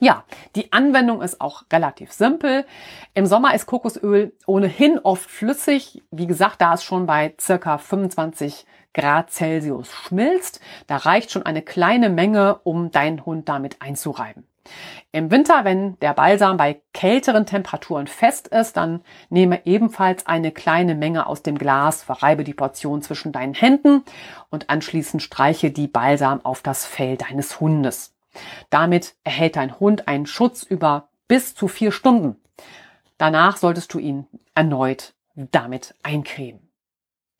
Ja, die Anwendung ist auch relativ simpel. Im Sommer ist Kokosöl ohnehin oft flüssig. Wie gesagt, da es schon bei circa 25 Grad Celsius schmilzt, da reicht schon eine kleine Menge, um deinen Hund damit einzureiben. Im Winter, wenn der Balsam bei kälteren Temperaturen fest ist, dann nehme ebenfalls eine kleine Menge aus dem Glas, verreibe die Portion zwischen deinen Händen und anschließend streiche die Balsam auf das Fell deines Hundes. Damit erhält dein Hund einen Schutz über bis zu vier Stunden. Danach solltest du ihn erneut damit eincremen.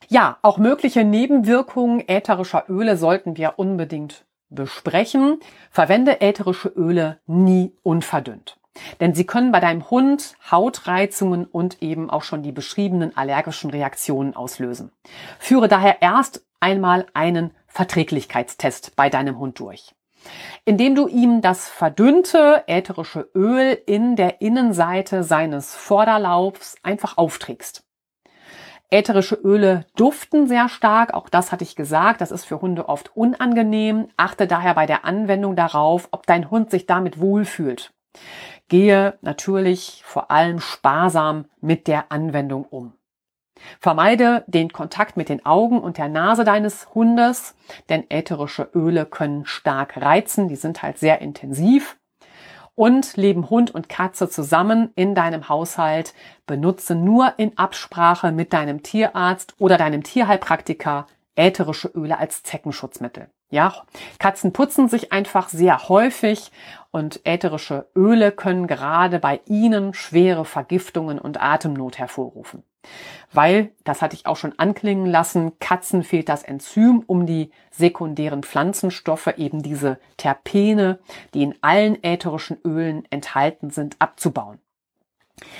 Ja, auch mögliche Nebenwirkungen ätherischer Öle sollten wir unbedingt besprechen. Verwende ätherische Öle nie unverdünnt. Denn sie können bei deinem Hund Hautreizungen und eben auch schon die beschriebenen allergischen Reaktionen auslösen. Führe daher erst einmal einen Verträglichkeitstest bei deinem Hund durch indem du ihm das verdünnte ätherische Öl in der Innenseite seines Vorderlaufs einfach aufträgst. Ätherische Öle duften sehr stark, auch das hatte ich gesagt, das ist für Hunde oft unangenehm. Achte daher bei der Anwendung darauf, ob dein Hund sich damit wohlfühlt. Gehe natürlich vor allem sparsam mit der Anwendung um. Vermeide den Kontakt mit den Augen und der Nase deines Hundes, denn ätherische Öle können stark reizen, die sind halt sehr intensiv. Und leben Hund und Katze zusammen in deinem Haushalt. Benutze nur in Absprache mit deinem Tierarzt oder deinem Tierheilpraktiker ätherische Öle als Zeckenschutzmittel. Ja, Katzen putzen sich einfach sehr häufig und ätherische Öle können gerade bei ihnen schwere Vergiftungen und Atemnot hervorrufen. Weil, das hatte ich auch schon anklingen lassen, Katzen fehlt das Enzym, um die sekundären Pflanzenstoffe, eben diese Terpene, die in allen ätherischen Ölen enthalten sind, abzubauen.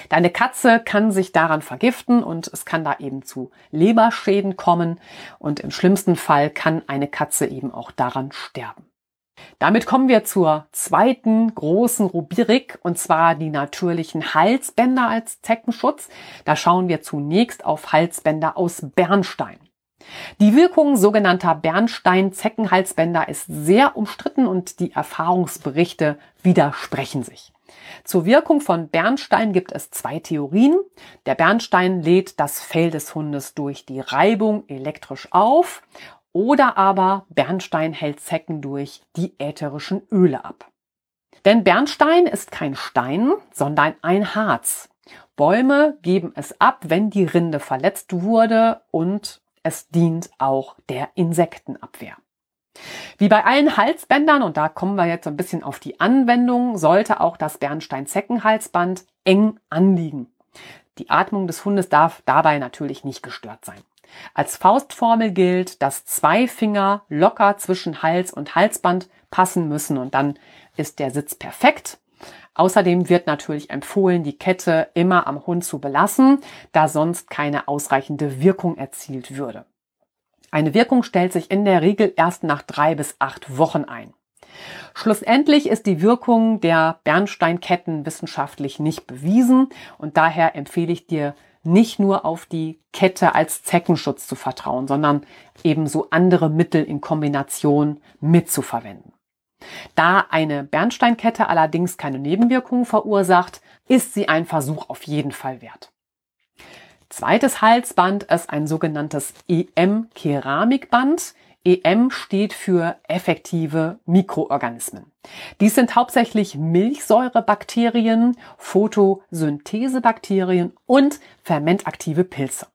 Deine Katze kann sich daran vergiften und es kann da eben zu Leberschäden kommen und im schlimmsten Fall kann eine Katze eben auch daran sterben. Damit kommen wir zur zweiten großen Rubrik und zwar die natürlichen Halsbänder als Zeckenschutz. Da schauen wir zunächst auf Halsbänder aus Bernstein. Die Wirkung sogenannter Bernstein-Zeckenhalsbänder ist sehr umstritten und die Erfahrungsberichte widersprechen sich. Zur Wirkung von Bernstein gibt es zwei Theorien. Der Bernstein lädt das Fell des Hundes durch die Reibung elektrisch auf oder aber Bernstein hält Zecken durch die ätherischen Öle ab. Denn Bernstein ist kein Stein, sondern ein Harz. Bäume geben es ab, wenn die Rinde verletzt wurde und es dient auch der Insektenabwehr. Wie bei allen Halsbändern, und da kommen wir jetzt so ein bisschen auf die Anwendung, sollte auch das Bernstein-Zeckenhalsband eng anliegen. Die Atmung des Hundes darf dabei natürlich nicht gestört sein. Als Faustformel gilt, dass zwei Finger locker zwischen Hals und Halsband passen müssen und dann ist der Sitz perfekt. Außerdem wird natürlich empfohlen, die Kette immer am Hund zu belassen, da sonst keine ausreichende Wirkung erzielt würde. Eine Wirkung stellt sich in der Regel erst nach drei bis acht Wochen ein. Schlussendlich ist die Wirkung der Bernsteinketten wissenschaftlich nicht bewiesen und daher empfehle ich dir nicht nur auf die Kette als Zeckenschutz zu vertrauen, sondern ebenso andere Mittel in Kombination mitzuverwenden. Da eine Bernsteinkette allerdings keine Nebenwirkungen verursacht, ist sie ein Versuch auf jeden Fall wert. Zweites Halsband ist ein sogenanntes EM-Keramikband. EM steht für effektive Mikroorganismen. Dies sind hauptsächlich Milchsäurebakterien, Photosynthesebakterien und fermentaktive Pilze.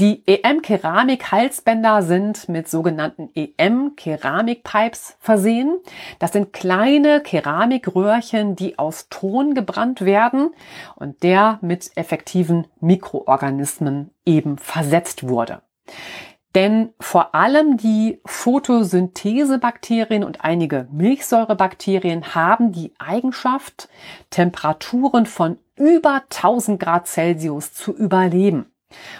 Die EM-Keramik-Halsbänder sind mit sogenannten EM-Keramik-Pipes versehen. Das sind kleine Keramikröhrchen, die aus Ton gebrannt werden und der mit effektiven Mikroorganismen eben versetzt wurde. Denn vor allem die Photosynthesebakterien und einige Milchsäurebakterien haben die Eigenschaft, Temperaturen von über 1000 Grad Celsius zu überleben.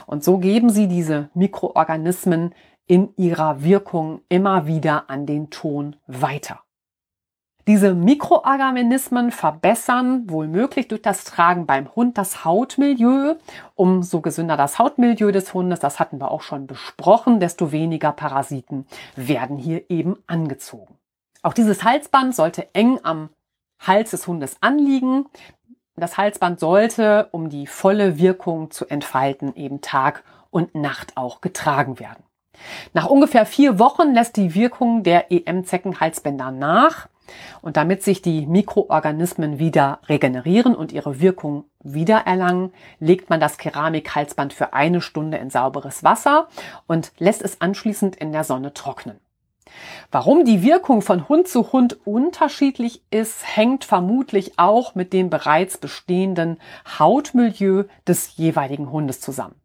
Und so geben sie diese Mikroorganismen in ihrer Wirkung immer wieder an den Ton weiter. Diese Mikroorganismen verbessern wohl möglich durch das Tragen beim Hund das Hautmilieu. Umso gesünder das Hautmilieu des Hundes, das hatten wir auch schon besprochen, desto weniger Parasiten werden hier eben angezogen. Auch dieses Halsband sollte eng am Hals des Hundes anliegen. Das Halsband sollte, um die volle Wirkung zu entfalten, eben Tag und Nacht auch getragen werden. Nach ungefähr vier Wochen lässt die Wirkung der EM-Zeckenhalsbänder nach. Und damit sich die Mikroorganismen wieder regenerieren und ihre Wirkung wiedererlangen, legt man das Keramikhalsband für eine Stunde in sauberes Wasser und lässt es anschließend in der Sonne trocknen. Warum die Wirkung von Hund zu Hund unterschiedlich ist, hängt vermutlich auch mit dem bereits bestehenden Hautmilieu des jeweiligen Hundes zusammen.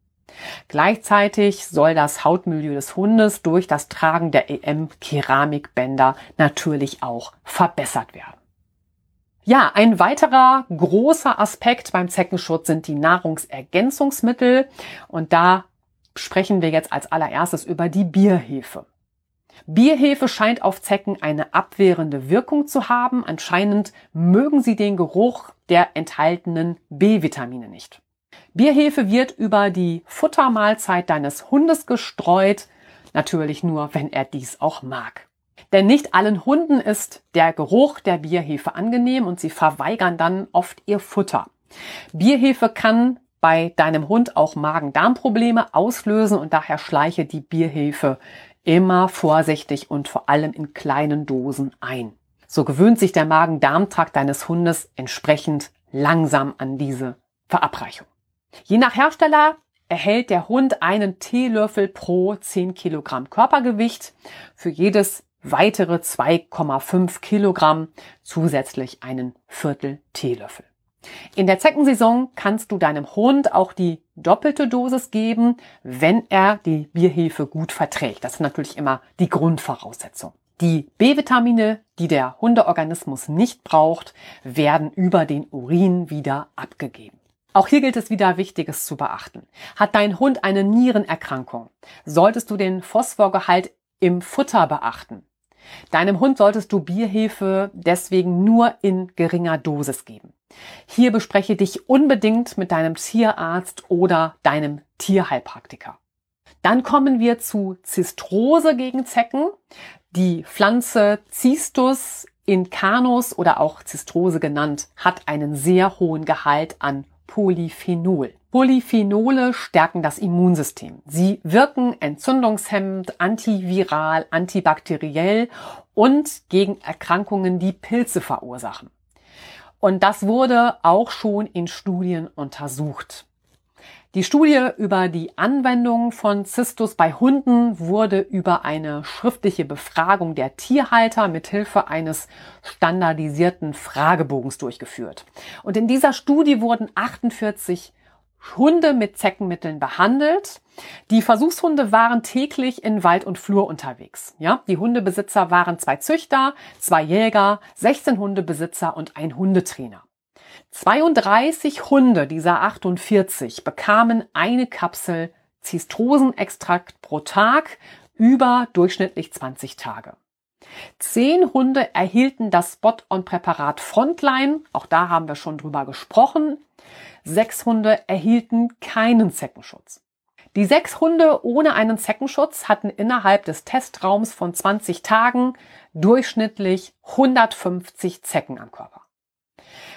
Gleichzeitig soll das Hautmilieu des Hundes durch das Tragen der EM-Keramikbänder natürlich auch verbessert werden. Ja, ein weiterer großer Aspekt beim Zeckenschutz sind die Nahrungsergänzungsmittel und da sprechen wir jetzt als allererstes über die Bierhefe. Bierhefe scheint auf Zecken eine abwehrende Wirkung zu haben. Anscheinend mögen sie den Geruch der enthaltenen B-Vitamine nicht. Bierhefe wird über die Futtermahlzeit deines Hundes gestreut, natürlich nur, wenn er dies auch mag. Denn nicht allen Hunden ist der Geruch der Bierhefe angenehm und sie verweigern dann oft ihr Futter. Bierhefe kann bei deinem Hund auch Magen-Darm-Probleme auslösen und daher schleiche die Bierhefe immer vorsichtig und vor allem in kleinen Dosen ein. So gewöhnt sich der Magen-Darm-Trakt deines Hundes entsprechend langsam an diese Verabreichung. Je nach Hersteller erhält der Hund einen Teelöffel pro 10 Kilogramm Körpergewicht. Für jedes weitere 2,5 Kilogramm zusätzlich einen Viertel Teelöffel. In der Zeckensaison kannst du deinem Hund auch die doppelte Dosis geben, wenn er die Bierhefe gut verträgt. Das ist natürlich immer die Grundvoraussetzung. Die B-Vitamine, die der Hundeorganismus nicht braucht, werden über den Urin wieder abgegeben. Auch hier gilt es wieder Wichtiges zu beachten. Hat dein Hund eine Nierenerkrankung, solltest du den Phosphorgehalt im Futter beachten. Deinem Hund solltest du Bierhefe deswegen nur in geringer Dosis geben. Hier bespreche dich unbedingt mit deinem Tierarzt oder deinem Tierheilpraktiker. Dann kommen wir zu Zistrose gegen Zecken. Die Pflanze Cistus incanus oder auch Zistrose genannt hat einen sehr hohen Gehalt an Polyphenol. Polyphenole stärken das Immunsystem. Sie wirken entzündungshemmend, antiviral, antibakteriell und gegen Erkrankungen, die Pilze verursachen. Und das wurde auch schon in Studien untersucht. Die Studie über die Anwendung von Zistus bei Hunden wurde über eine schriftliche Befragung der Tierhalter mithilfe eines standardisierten Fragebogens durchgeführt. Und in dieser Studie wurden 48 Hunde mit Zeckenmitteln behandelt. Die Versuchshunde waren täglich in Wald und Flur unterwegs. Ja, die Hundebesitzer waren zwei Züchter, zwei Jäger, 16 Hundebesitzer und ein Hundetrainer. 32 Hunde dieser 48 bekamen eine Kapsel Zistrosenextrakt pro Tag über durchschnittlich 20 Tage. Zehn Hunde erhielten das Spot-on-Präparat Frontline. Auch da haben wir schon drüber gesprochen. Sechs Hunde erhielten keinen Zeckenschutz. Die sechs Hunde ohne einen Zeckenschutz hatten innerhalb des Testraums von 20 Tagen durchschnittlich 150 Zecken am Körper.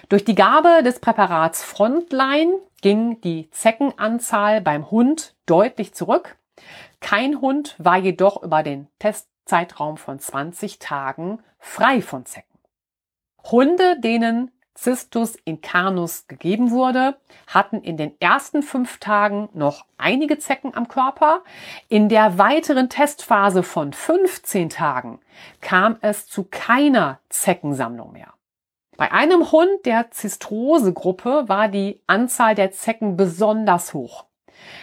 Durch die Gabe des Präparats Frontline ging die Zeckenanzahl beim Hund deutlich zurück. Kein Hund war jedoch über den Testzeitraum von 20 Tagen frei von Zecken. Hunde, denen Cistus incarnus gegeben wurde, hatten in den ersten fünf Tagen noch einige Zecken am Körper. In der weiteren Testphase von 15 Tagen kam es zu keiner Zeckensammlung mehr. Bei einem Hund der Zistrose-Gruppe war die Anzahl der Zecken besonders hoch.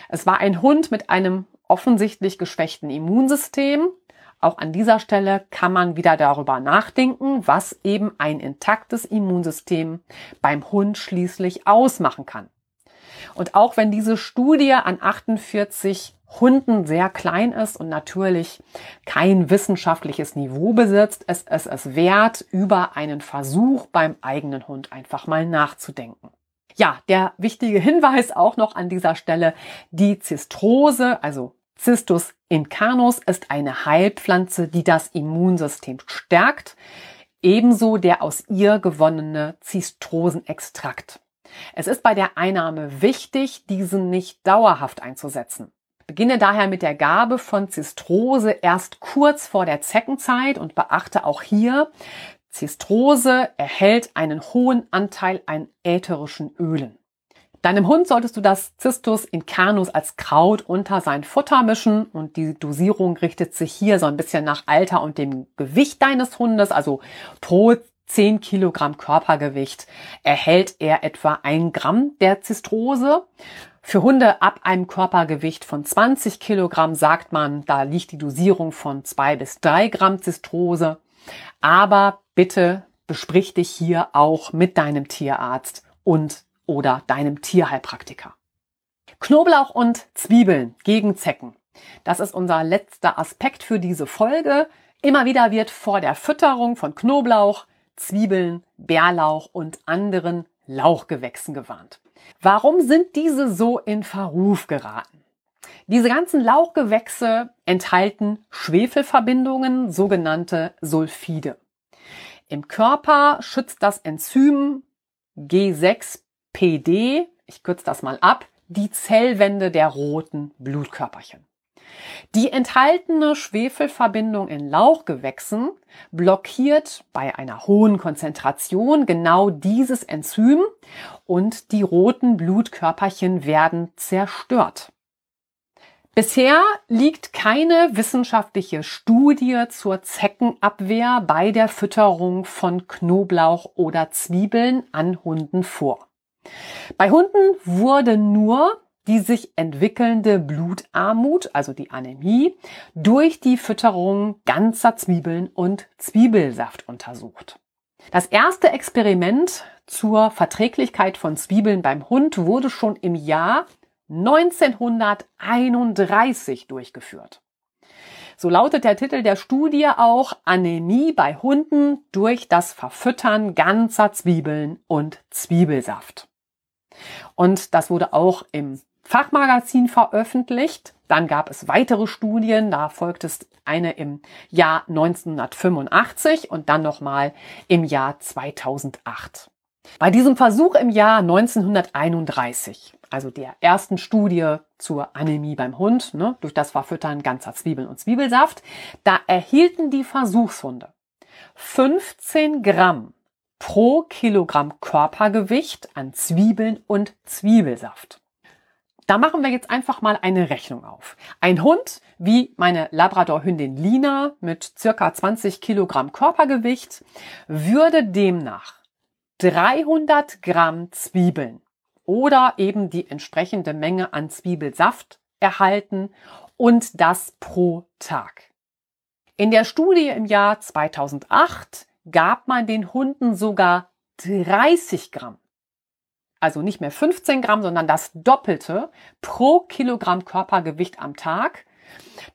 Es war ein Hund mit einem offensichtlich geschwächten Immunsystem, auch an dieser Stelle kann man wieder darüber nachdenken, was eben ein intaktes Immunsystem beim Hund schließlich ausmachen kann. Und auch wenn diese Studie an 48 Hunden sehr klein ist und natürlich kein wissenschaftliches Niveau besitzt, ist es es wert, über einen Versuch beim eigenen Hund einfach mal nachzudenken. Ja, der wichtige Hinweis auch noch an dieser Stelle, die Zistrose, also Cistus incanus ist eine Heilpflanze, die das Immunsystem stärkt, ebenso der aus ihr gewonnene Zistrosenextrakt. Es ist bei der Einnahme wichtig, diesen nicht dauerhaft einzusetzen. Beginne daher mit der Gabe von Zistrose erst kurz vor der Zeckenzeit und beachte auch hier, Zistrose erhält einen hohen Anteil an ätherischen Ölen. Deinem Hund solltest du das Cistus incanus als Kraut unter sein Futter mischen und die Dosierung richtet sich hier so ein bisschen nach Alter und dem Gewicht deines Hundes, also pro 10 Kilogramm Körpergewicht erhält er etwa ein Gramm der Zistrose. Für Hunde ab einem Körpergewicht von 20 Kilogramm sagt man, da liegt die Dosierung von zwei bis drei Gramm Zistrose. Aber bitte besprich dich hier auch mit deinem Tierarzt und oder deinem Tierheilpraktiker. Knoblauch und Zwiebeln gegen Zecken. Das ist unser letzter Aspekt für diese Folge. Immer wieder wird vor der Fütterung von Knoblauch, Zwiebeln, Bärlauch und anderen Lauchgewächsen gewarnt. Warum sind diese so in Verruf geraten? Diese ganzen Lauchgewächse enthalten Schwefelverbindungen, sogenannte Sulfide. Im Körper schützt das Enzym G6 PD, ich kürze das mal ab, die Zellwände der roten Blutkörperchen. Die enthaltene Schwefelverbindung in Lauchgewächsen blockiert bei einer hohen Konzentration genau dieses Enzym und die roten Blutkörperchen werden zerstört. Bisher liegt keine wissenschaftliche Studie zur Zeckenabwehr bei der Fütterung von Knoblauch oder Zwiebeln an Hunden vor. Bei Hunden wurde nur die sich entwickelnde Blutarmut, also die Anämie, durch die Fütterung ganzer Zwiebeln und Zwiebelsaft untersucht. Das erste Experiment zur Verträglichkeit von Zwiebeln beim Hund wurde schon im Jahr 1931 durchgeführt. So lautet der Titel der Studie auch Anämie bei Hunden durch das Verfüttern ganzer Zwiebeln und Zwiebelsaft. Und das wurde auch im Fachmagazin veröffentlicht. Dann gab es weitere Studien, da folgte es eine im Jahr 1985 und dann nochmal im Jahr 2008. Bei diesem Versuch im Jahr 1931, also der ersten Studie zur Anämie beim Hund, ne, durch das Verfüttern ganzer Zwiebeln und Zwiebelsaft, da erhielten die Versuchshunde 15 Gramm pro Kilogramm Körpergewicht an Zwiebeln und Zwiebelsaft. Da machen wir jetzt einfach mal eine Rechnung auf. Ein Hund wie meine Labrador-Hündin Lina mit circa 20 Kilogramm Körpergewicht würde demnach 300 Gramm Zwiebeln oder eben die entsprechende Menge an Zwiebelsaft erhalten und das pro Tag. In der Studie im Jahr 2008 gab man den Hunden sogar 30 Gramm also nicht mehr 15 Gramm, sondern das Doppelte pro Kilogramm Körpergewicht am Tag.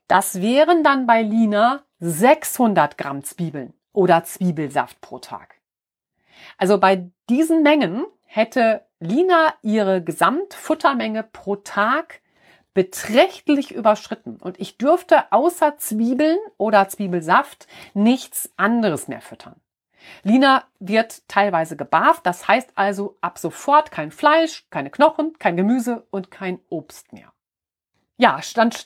Das wären dann bei Lina 600 Gramm Zwiebeln oder Zwiebelsaft pro Tag. Also bei diesen Mengen hätte Lina ihre Gesamtfuttermenge pro Tag beträchtlich überschritten und ich dürfte außer Zwiebeln oder Zwiebelsaft nichts anderes mehr füttern. Lina wird teilweise gebarft, das heißt also ab sofort kein Fleisch, keine Knochen, kein Gemüse und kein Obst mehr. Ja,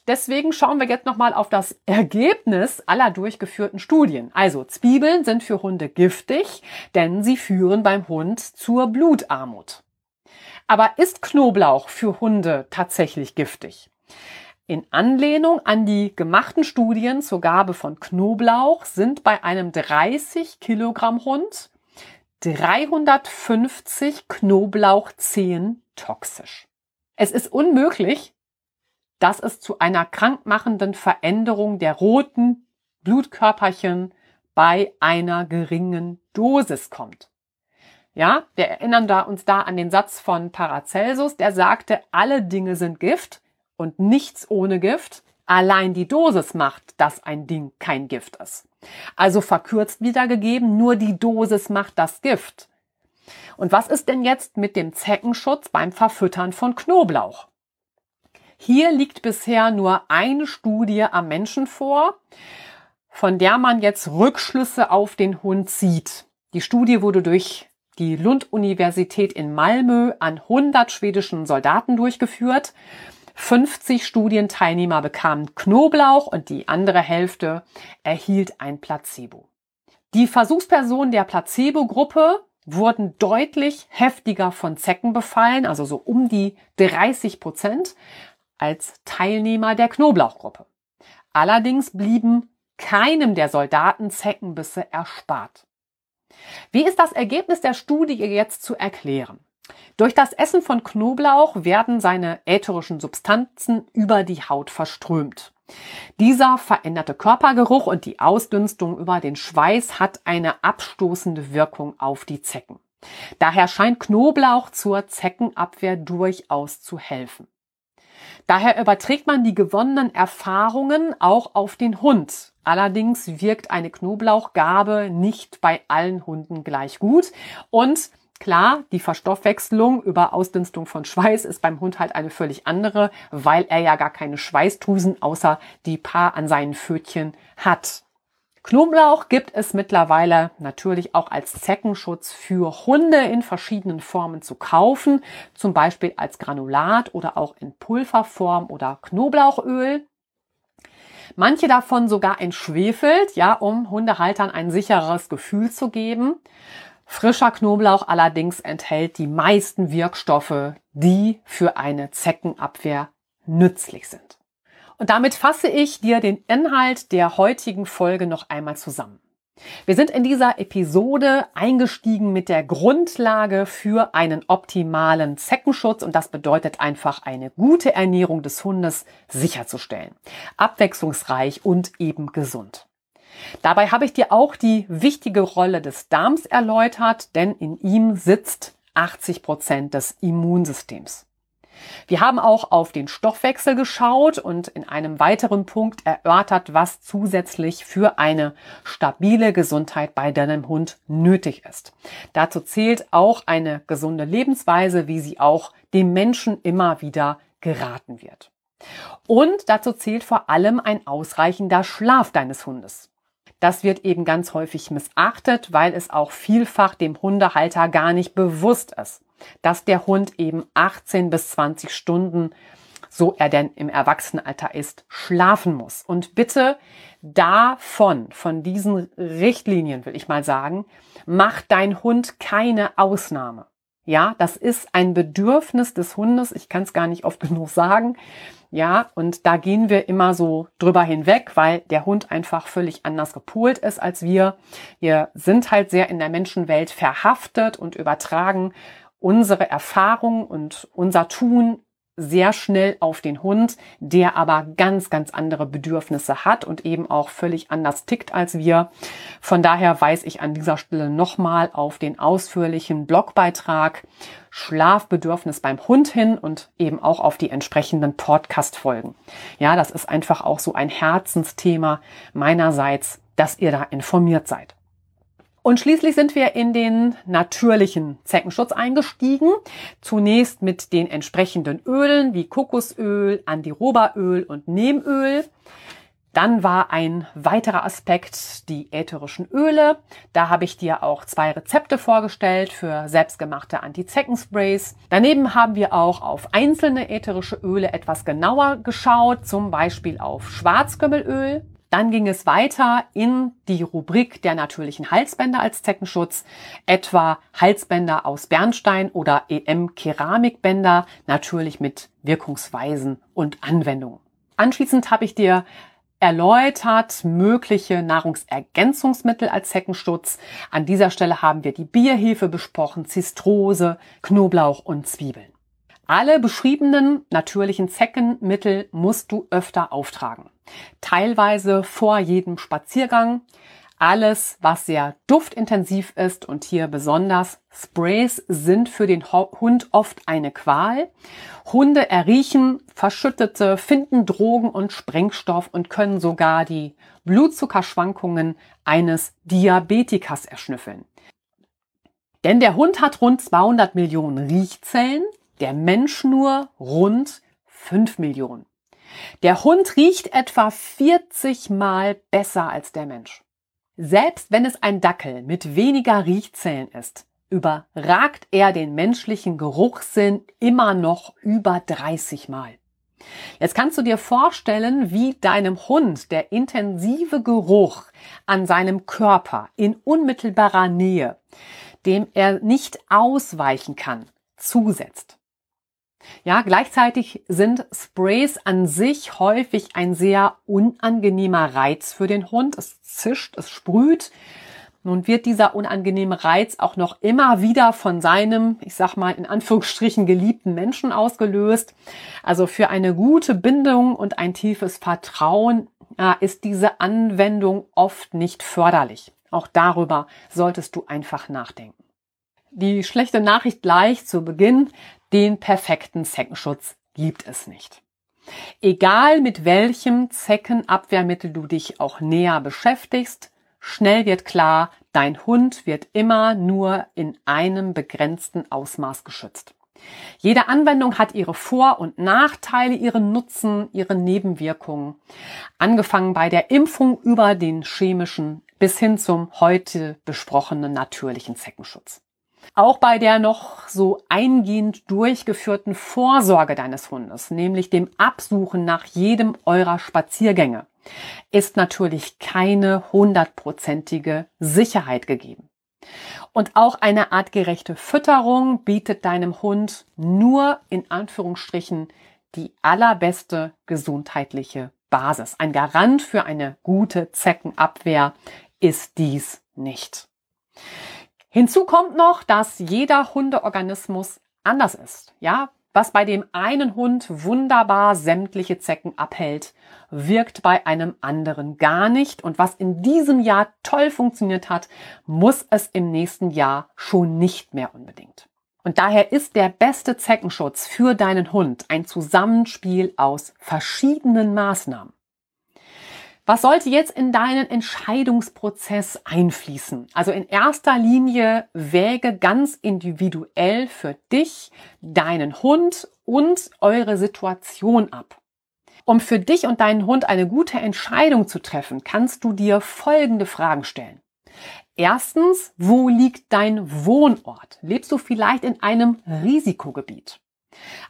deswegen schauen wir jetzt nochmal auf das Ergebnis aller durchgeführten Studien. Also Zwiebeln sind für Hunde giftig, denn sie führen beim Hund zur Blutarmut. Aber ist Knoblauch für Hunde tatsächlich giftig? In Anlehnung an die gemachten Studien zur Gabe von Knoblauch sind bei einem 30 Kilogramm Hund 350 Knoblauchzehen toxisch. Es ist unmöglich, dass es zu einer krankmachenden Veränderung der roten Blutkörperchen bei einer geringen Dosis kommt. Ja, wir erinnern da uns da an den Satz von Paracelsus, der sagte, alle Dinge sind Gift, und nichts ohne Gift. Allein die Dosis macht, dass ein Ding kein Gift ist. Also verkürzt wiedergegeben, nur die Dosis macht das Gift. Und was ist denn jetzt mit dem Zeckenschutz beim Verfüttern von Knoblauch? Hier liegt bisher nur eine Studie am Menschen vor, von der man jetzt Rückschlüsse auf den Hund zieht. Die Studie wurde durch die Lund-Universität in Malmö an 100 schwedischen Soldaten durchgeführt 50 Studienteilnehmer bekamen Knoblauch und die andere Hälfte erhielt ein Placebo. Die Versuchspersonen der Placebo-Gruppe wurden deutlich heftiger von Zecken befallen, also so um die 30 Prozent, als Teilnehmer der Knoblauchgruppe. Allerdings blieben keinem der Soldaten Zeckenbisse erspart. Wie ist das Ergebnis der Studie jetzt zu erklären? Durch das Essen von Knoblauch werden seine ätherischen Substanzen über die Haut verströmt. Dieser veränderte Körpergeruch und die Ausdünstung über den Schweiß hat eine abstoßende Wirkung auf die Zecken. Daher scheint Knoblauch zur Zeckenabwehr durchaus zu helfen. Daher überträgt man die gewonnenen Erfahrungen auch auf den Hund. Allerdings wirkt eine Knoblauchgabe nicht bei allen Hunden gleich gut und Klar, die Verstoffwechslung über Ausdünstung von Schweiß ist beim Hund halt eine völlig andere, weil er ja gar keine Schweißdrüsen außer die paar an seinen Pfötchen hat. Knoblauch gibt es mittlerweile natürlich auch als Zeckenschutz für Hunde in verschiedenen Formen zu kaufen, zum Beispiel als Granulat oder auch in Pulverform oder Knoblauchöl. Manche davon sogar entschwefelt, ja, um Hundehaltern ein sicheres Gefühl zu geben. Frischer Knoblauch allerdings enthält die meisten Wirkstoffe, die für eine Zeckenabwehr nützlich sind. Und damit fasse ich dir den Inhalt der heutigen Folge noch einmal zusammen. Wir sind in dieser Episode eingestiegen mit der Grundlage für einen optimalen Zeckenschutz und das bedeutet einfach eine gute Ernährung des Hundes sicherzustellen. Abwechslungsreich und eben gesund. Dabei habe ich dir auch die wichtige Rolle des Darms erläutert, denn in ihm sitzt 80 Prozent des Immunsystems. Wir haben auch auf den Stoffwechsel geschaut und in einem weiteren Punkt erörtert, was zusätzlich für eine stabile Gesundheit bei deinem Hund nötig ist. Dazu zählt auch eine gesunde Lebensweise, wie sie auch dem Menschen immer wieder geraten wird. Und dazu zählt vor allem ein ausreichender Schlaf deines Hundes. Das wird eben ganz häufig missachtet, weil es auch vielfach dem Hundehalter gar nicht bewusst ist dass der Hund eben 18 bis 20 Stunden, so er denn im Erwachsenenalter ist, schlafen muss. Und bitte davon, von diesen Richtlinien will ich mal sagen, macht dein Hund keine Ausnahme. Ja, das ist ein Bedürfnis des Hundes. Ich kann es gar nicht oft genug sagen. Ja, und da gehen wir immer so drüber hinweg, weil der Hund einfach völlig anders gepolt ist als wir. Wir sind halt sehr in der Menschenwelt verhaftet und übertragen unsere Erfahrung und unser Tun sehr schnell auf den Hund, der aber ganz, ganz andere Bedürfnisse hat und eben auch völlig anders tickt als wir. Von daher weise ich an dieser Stelle nochmal auf den ausführlichen Blogbeitrag Schlafbedürfnis beim Hund hin und eben auch auf die entsprechenden Podcast-Folgen. Ja, das ist einfach auch so ein Herzensthema meinerseits, dass ihr da informiert seid. Und schließlich sind wir in den natürlichen Zeckenschutz eingestiegen. Zunächst mit den entsprechenden Ölen wie Kokosöl, Andirobaöl und Nehmöl. Dann war ein weiterer Aspekt die ätherischen Öle. Da habe ich dir auch zwei Rezepte vorgestellt für selbstgemachte Anti-Zeckensprays. Daneben haben wir auch auf einzelne ätherische Öle etwas genauer geschaut, zum Beispiel auf Schwarzkümmelöl. Dann ging es weiter in die Rubrik der natürlichen Halsbänder als Zeckenschutz, etwa Halsbänder aus Bernstein oder EM-Keramikbänder, natürlich mit Wirkungsweisen und Anwendungen. Anschließend habe ich dir erläutert mögliche Nahrungsergänzungsmittel als Zeckenschutz. An dieser Stelle haben wir die Bierhefe besprochen, Zistrose, Knoblauch und Zwiebeln. Alle beschriebenen natürlichen Zeckenmittel musst du öfter auftragen. Teilweise vor jedem Spaziergang. Alles, was sehr duftintensiv ist und hier besonders Sprays sind für den Hund oft eine Qual. Hunde erriechen verschüttete, finden Drogen und Sprengstoff und können sogar die Blutzuckerschwankungen eines Diabetikers erschnüffeln. Denn der Hund hat rund 200 Millionen Riechzellen der Mensch nur rund 5 Millionen. Der Hund riecht etwa 40 Mal besser als der Mensch. Selbst wenn es ein Dackel mit weniger Riechzellen ist, überragt er den menschlichen Geruchssinn immer noch über 30 Mal. Jetzt kannst du dir vorstellen, wie deinem Hund der intensive Geruch an seinem Körper in unmittelbarer Nähe, dem er nicht ausweichen kann, zusetzt. Ja, gleichzeitig sind Sprays an sich häufig ein sehr unangenehmer Reiz für den Hund. Es zischt, es sprüht. Nun wird dieser unangenehme Reiz auch noch immer wieder von seinem, ich sag mal, in Anführungsstrichen geliebten Menschen ausgelöst. Also für eine gute Bindung und ein tiefes Vertrauen ja, ist diese Anwendung oft nicht förderlich. Auch darüber solltest du einfach nachdenken. Die schlechte Nachricht gleich zu Beginn. Den perfekten Zeckenschutz gibt es nicht. Egal mit welchem Zeckenabwehrmittel du dich auch näher beschäftigst, schnell wird klar, dein Hund wird immer nur in einem begrenzten Ausmaß geschützt. Jede Anwendung hat ihre Vor- und Nachteile, ihren Nutzen, ihre Nebenwirkungen. Angefangen bei der Impfung über den chemischen bis hin zum heute besprochenen natürlichen Zeckenschutz. Auch bei der noch so eingehend durchgeführten Vorsorge deines Hundes, nämlich dem Absuchen nach jedem eurer Spaziergänge, ist natürlich keine hundertprozentige Sicherheit gegeben. Und auch eine artgerechte Fütterung bietet deinem Hund nur in Anführungsstrichen die allerbeste gesundheitliche Basis. Ein Garant für eine gute Zeckenabwehr ist dies nicht. Hinzu kommt noch, dass jeder Hundeorganismus anders ist. Ja, was bei dem einen Hund wunderbar sämtliche Zecken abhält, wirkt bei einem anderen gar nicht. Und was in diesem Jahr toll funktioniert hat, muss es im nächsten Jahr schon nicht mehr unbedingt. Und daher ist der beste Zeckenschutz für deinen Hund ein Zusammenspiel aus verschiedenen Maßnahmen. Was sollte jetzt in deinen Entscheidungsprozess einfließen? Also in erster Linie wäge ganz individuell für dich, deinen Hund und eure Situation ab. Um für dich und deinen Hund eine gute Entscheidung zu treffen, kannst du dir folgende Fragen stellen. Erstens, wo liegt dein Wohnort? Lebst du vielleicht in einem Risikogebiet?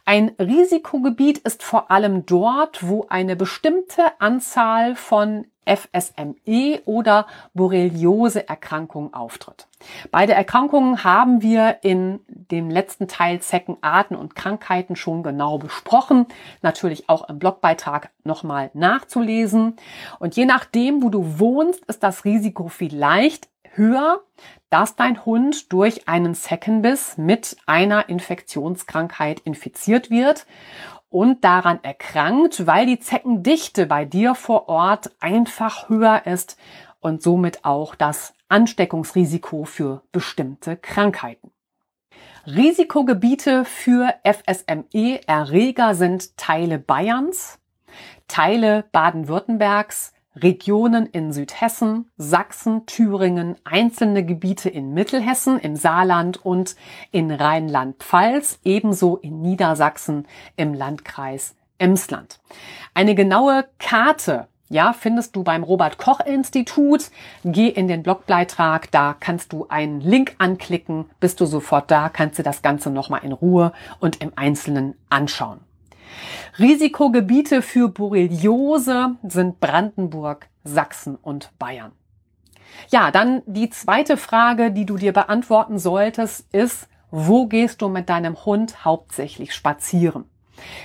Ein Risikogebiet ist vor allem dort, wo eine bestimmte Anzahl von FSME oder Borreliose-Erkrankung auftritt. Beide Erkrankungen haben wir in dem letzten Teil Zeckenarten und Krankheiten schon genau besprochen. Natürlich auch im Blogbeitrag nochmal nachzulesen. Und je nachdem, wo du wohnst, ist das Risiko vielleicht höher, dass dein Hund durch einen Zeckenbiss mit einer Infektionskrankheit infiziert wird und daran erkrankt, weil die Zeckendichte bei dir vor Ort einfach höher ist und somit auch das Ansteckungsrisiko für bestimmte Krankheiten. Risikogebiete für FSME-Erreger sind Teile Bayerns, Teile Baden-Württembergs, Regionen in Südhessen, Sachsen, Thüringen, einzelne Gebiete in Mittelhessen, im Saarland und in Rheinland-Pfalz, ebenso in Niedersachsen im Landkreis Emsland. Eine genaue Karte ja, findest du beim Robert Koch Institut. Geh in den Blogbeitrag, da kannst du einen Link anklicken, bist du sofort da, kannst du das Ganze nochmal in Ruhe und im Einzelnen anschauen. Risikogebiete für Borreliose sind Brandenburg, Sachsen und Bayern. Ja, dann die zweite Frage, die du dir beantworten solltest, ist, wo gehst du mit deinem Hund hauptsächlich spazieren?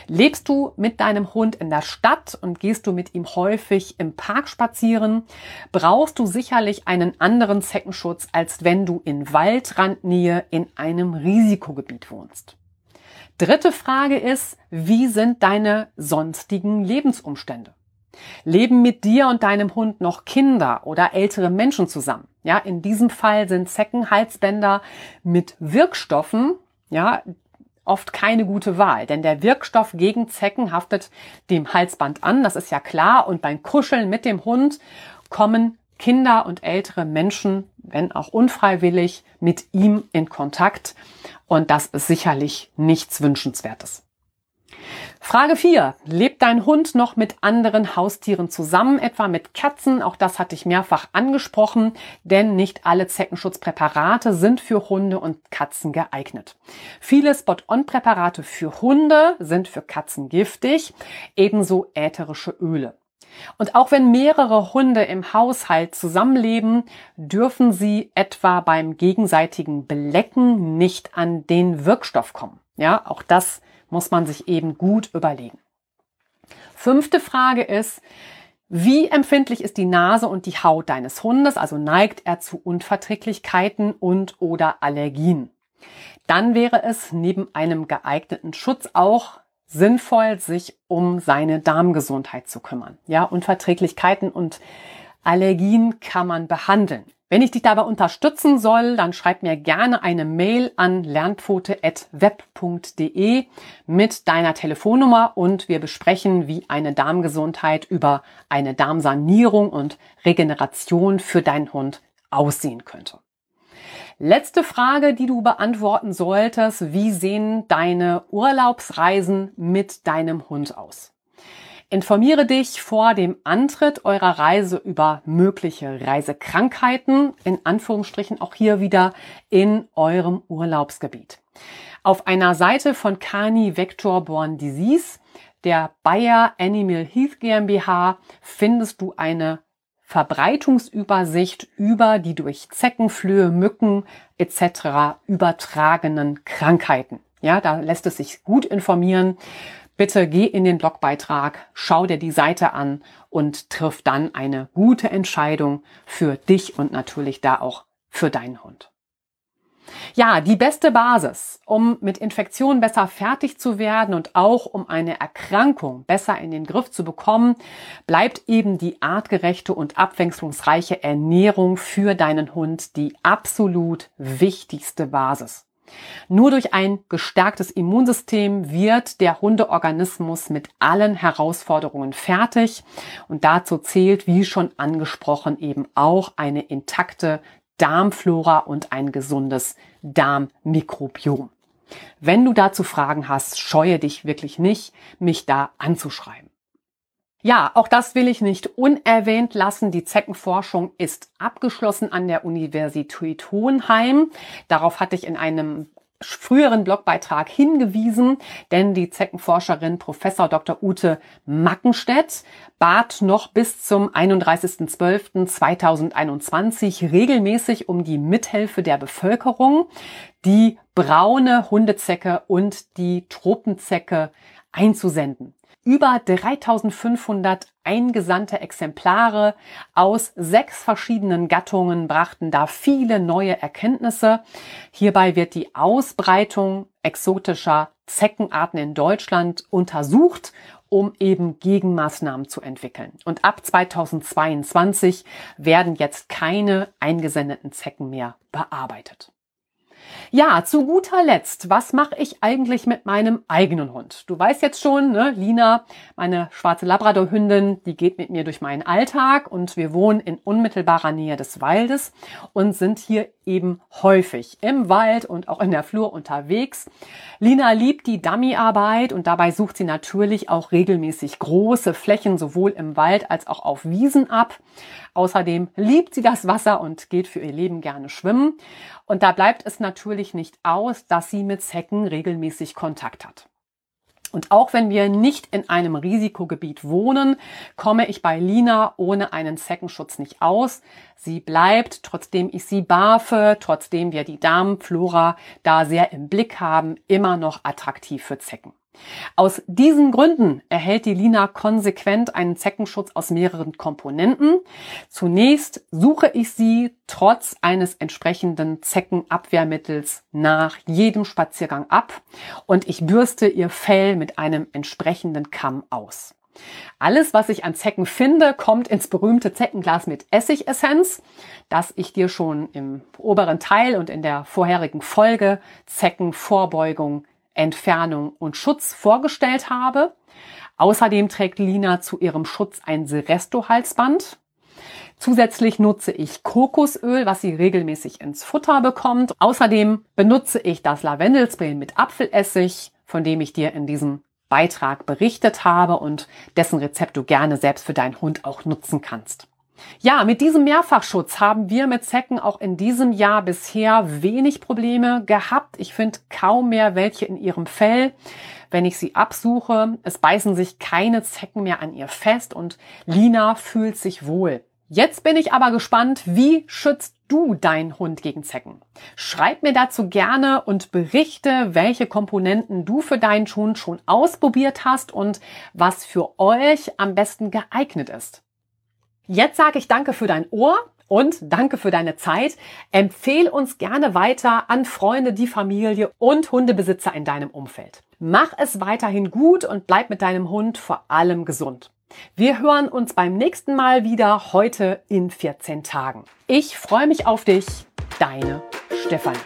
Lebst du mit deinem Hund in der Stadt und gehst du mit ihm häufig im Park spazieren, brauchst du sicherlich einen anderen Zeckenschutz, als wenn du in Waldrandnähe in einem Risikogebiet wohnst. Dritte Frage ist, wie sind deine sonstigen Lebensumstände? Leben mit dir und deinem Hund noch Kinder oder ältere Menschen zusammen? Ja, in diesem Fall sind Zeckenhalsbänder mit Wirkstoffen, ja, oft keine gute Wahl, denn der Wirkstoff gegen Zecken haftet dem Halsband an, das ist ja klar, und beim Kuscheln mit dem Hund kommen Kinder und ältere Menschen, wenn auch unfreiwillig, mit ihm in Kontakt. Und das ist sicherlich nichts Wünschenswertes. Frage 4. Lebt dein Hund noch mit anderen Haustieren zusammen, etwa mit Katzen? Auch das hatte ich mehrfach angesprochen, denn nicht alle Zeckenschutzpräparate sind für Hunde und Katzen geeignet. Viele Spot-on-Präparate für Hunde sind für Katzen giftig, ebenso ätherische Öle. Und auch wenn mehrere Hunde im Haushalt zusammenleben, dürfen sie etwa beim gegenseitigen Belecken nicht an den Wirkstoff kommen. Ja, auch das muss man sich eben gut überlegen. Fünfte Frage ist, wie empfindlich ist die Nase und die Haut deines Hundes? Also neigt er zu Unverträglichkeiten und oder Allergien? Dann wäre es neben einem geeigneten Schutz auch sinnvoll, sich um seine Darmgesundheit zu kümmern. Ja, Unverträglichkeiten und Allergien kann man behandeln. Wenn ich dich dabei unterstützen soll, dann schreib mir gerne eine Mail an lernpfote.web.de mit deiner Telefonnummer und wir besprechen, wie eine Darmgesundheit über eine Darmsanierung und Regeneration für deinen Hund aussehen könnte. Letzte Frage, die du beantworten solltest. Wie sehen deine Urlaubsreisen mit deinem Hund aus? Informiere dich vor dem Antritt eurer Reise über mögliche Reisekrankheiten, in Anführungsstrichen auch hier wieder in eurem Urlaubsgebiet. Auf einer Seite von Cani Vector Born Disease, der Bayer Animal Health GmbH, findest du eine Verbreitungsübersicht über die durch Zeckenflöhe, Mücken etc. übertragenen Krankheiten. Ja, da lässt es sich gut informieren. Bitte geh in den Blogbeitrag, schau dir die Seite an und triff dann eine gute Entscheidung für dich und natürlich da auch für deinen Hund. Ja, die beste Basis, um mit Infektionen besser fertig zu werden und auch um eine Erkrankung besser in den Griff zu bekommen, bleibt eben die artgerechte und abwechslungsreiche Ernährung für deinen Hund die absolut wichtigste Basis. Nur durch ein gestärktes Immunsystem wird der Hundeorganismus mit allen Herausforderungen fertig. Und dazu zählt, wie schon angesprochen, eben auch eine intakte Darmflora und ein gesundes Darmmikrobiom. Wenn du dazu Fragen hast, scheue dich wirklich nicht, mich da anzuschreiben. Ja, auch das will ich nicht unerwähnt lassen. Die Zeckenforschung ist abgeschlossen an der Universität Hohenheim. Darauf hatte ich in einem früheren Blogbeitrag hingewiesen, denn die Zeckenforscherin Professor Dr. Ute Mackenstedt bat noch bis zum 31.12.2021 regelmäßig um die Mithilfe der Bevölkerung, die braune Hundezecke und die Tropenzecke einzusenden über 3500 eingesandte Exemplare aus sechs verschiedenen Gattungen brachten da viele neue Erkenntnisse. Hierbei wird die Ausbreitung exotischer Zeckenarten in Deutschland untersucht, um eben Gegenmaßnahmen zu entwickeln. Und ab 2022 werden jetzt keine eingesendeten Zecken mehr bearbeitet. Ja, zu guter Letzt, was mache ich eigentlich mit meinem eigenen Hund? Du weißt jetzt schon, ne, Lina, meine schwarze Labradorhündin, die geht mit mir durch meinen Alltag und wir wohnen in unmittelbarer Nähe des Waldes und sind hier eben häufig im Wald und auch in der Flur unterwegs. Lina liebt die Dummyarbeit und dabei sucht sie natürlich auch regelmäßig große Flächen sowohl im Wald als auch auf Wiesen ab. Außerdem liebt sie das Wasser und geht für ihr Leben gerne schwimmen. Und da bleibt es natürlich nicht aus, dass sie mit Zecken regelmäßig Kontakt hat. Und auch wenn wir nicht in einem Risikogebiet wohnen, komme ich bei Lina ohne einen Zeckenschutz nicht aus. Sie bleibt, trotzdem ich sie barfe, trotzdem wir die Darmflora da sehr im Blick haben, immer noch attraktiv für Zecken. Aus diesen Gründen erhält die Lina konsequent einen Zeckenschutz aus mehreren Komponenten. Zunächst suche ich sie trotz eines entsprechenden Zeckenabwehrmittels nach jedem Spaziergang ab und ich bürste ihr Fell mit einem entsprechenden Kamm aus. Alles, was ich an Zecken finde, kommt ins berühmte Zeckenglas mit Essigessenz, das ich dir schon im oberen Teil und in der vorherigen Folge Zeckenvorbeugung Entfernung und Schutz vorgestellt habe. Außerdem trägt Lina zu ihrem Schutz ein Seresto-Halsband. Zusätzlich nutze ich Kokosöl, was sie regelmäßig ins Futter bekommt. Außerdem benutze ich das Lavendelspray mit Apfelessig, von dem ich dir in diesem Beitrag berichtet habe und dessen Rezept du gerne selbst für deinen Hund auch nutzen kannst. Ja, mit diesem Mehrfachschutz haben wir mit Zecken auch in diesem Jahr bisher wenig Probleme gehabt. Ich finde kaum mehr welche in ihrem Fell. Wenn ich sie absuche, es beißen sich keine Zecken mehr an ihr fest und Lina fühlt sich wohl. Jetzt bin ich aber gespannt, wie schützt du deinen Hund gegen Zecken? Schreib mir dazu gerne und berichte, welche Komponenten du für deinen Hund schon ausprobiert hast und was für euch am besten geeignet ist. Jetzt sage ich danke für dein Ohr und danke für deine Zeit. Empfehl uns gerne weiter an Freunde, die Familie und Hundebesitzer in deinem Umfeld. Mach es weiterhin gut und bleib mit deinem Hund vor allem gesund. Wir hören uns beim nächsten Mal wieder heute in 14 Tagen. Ich freue mich auf dich, deine Stefanie.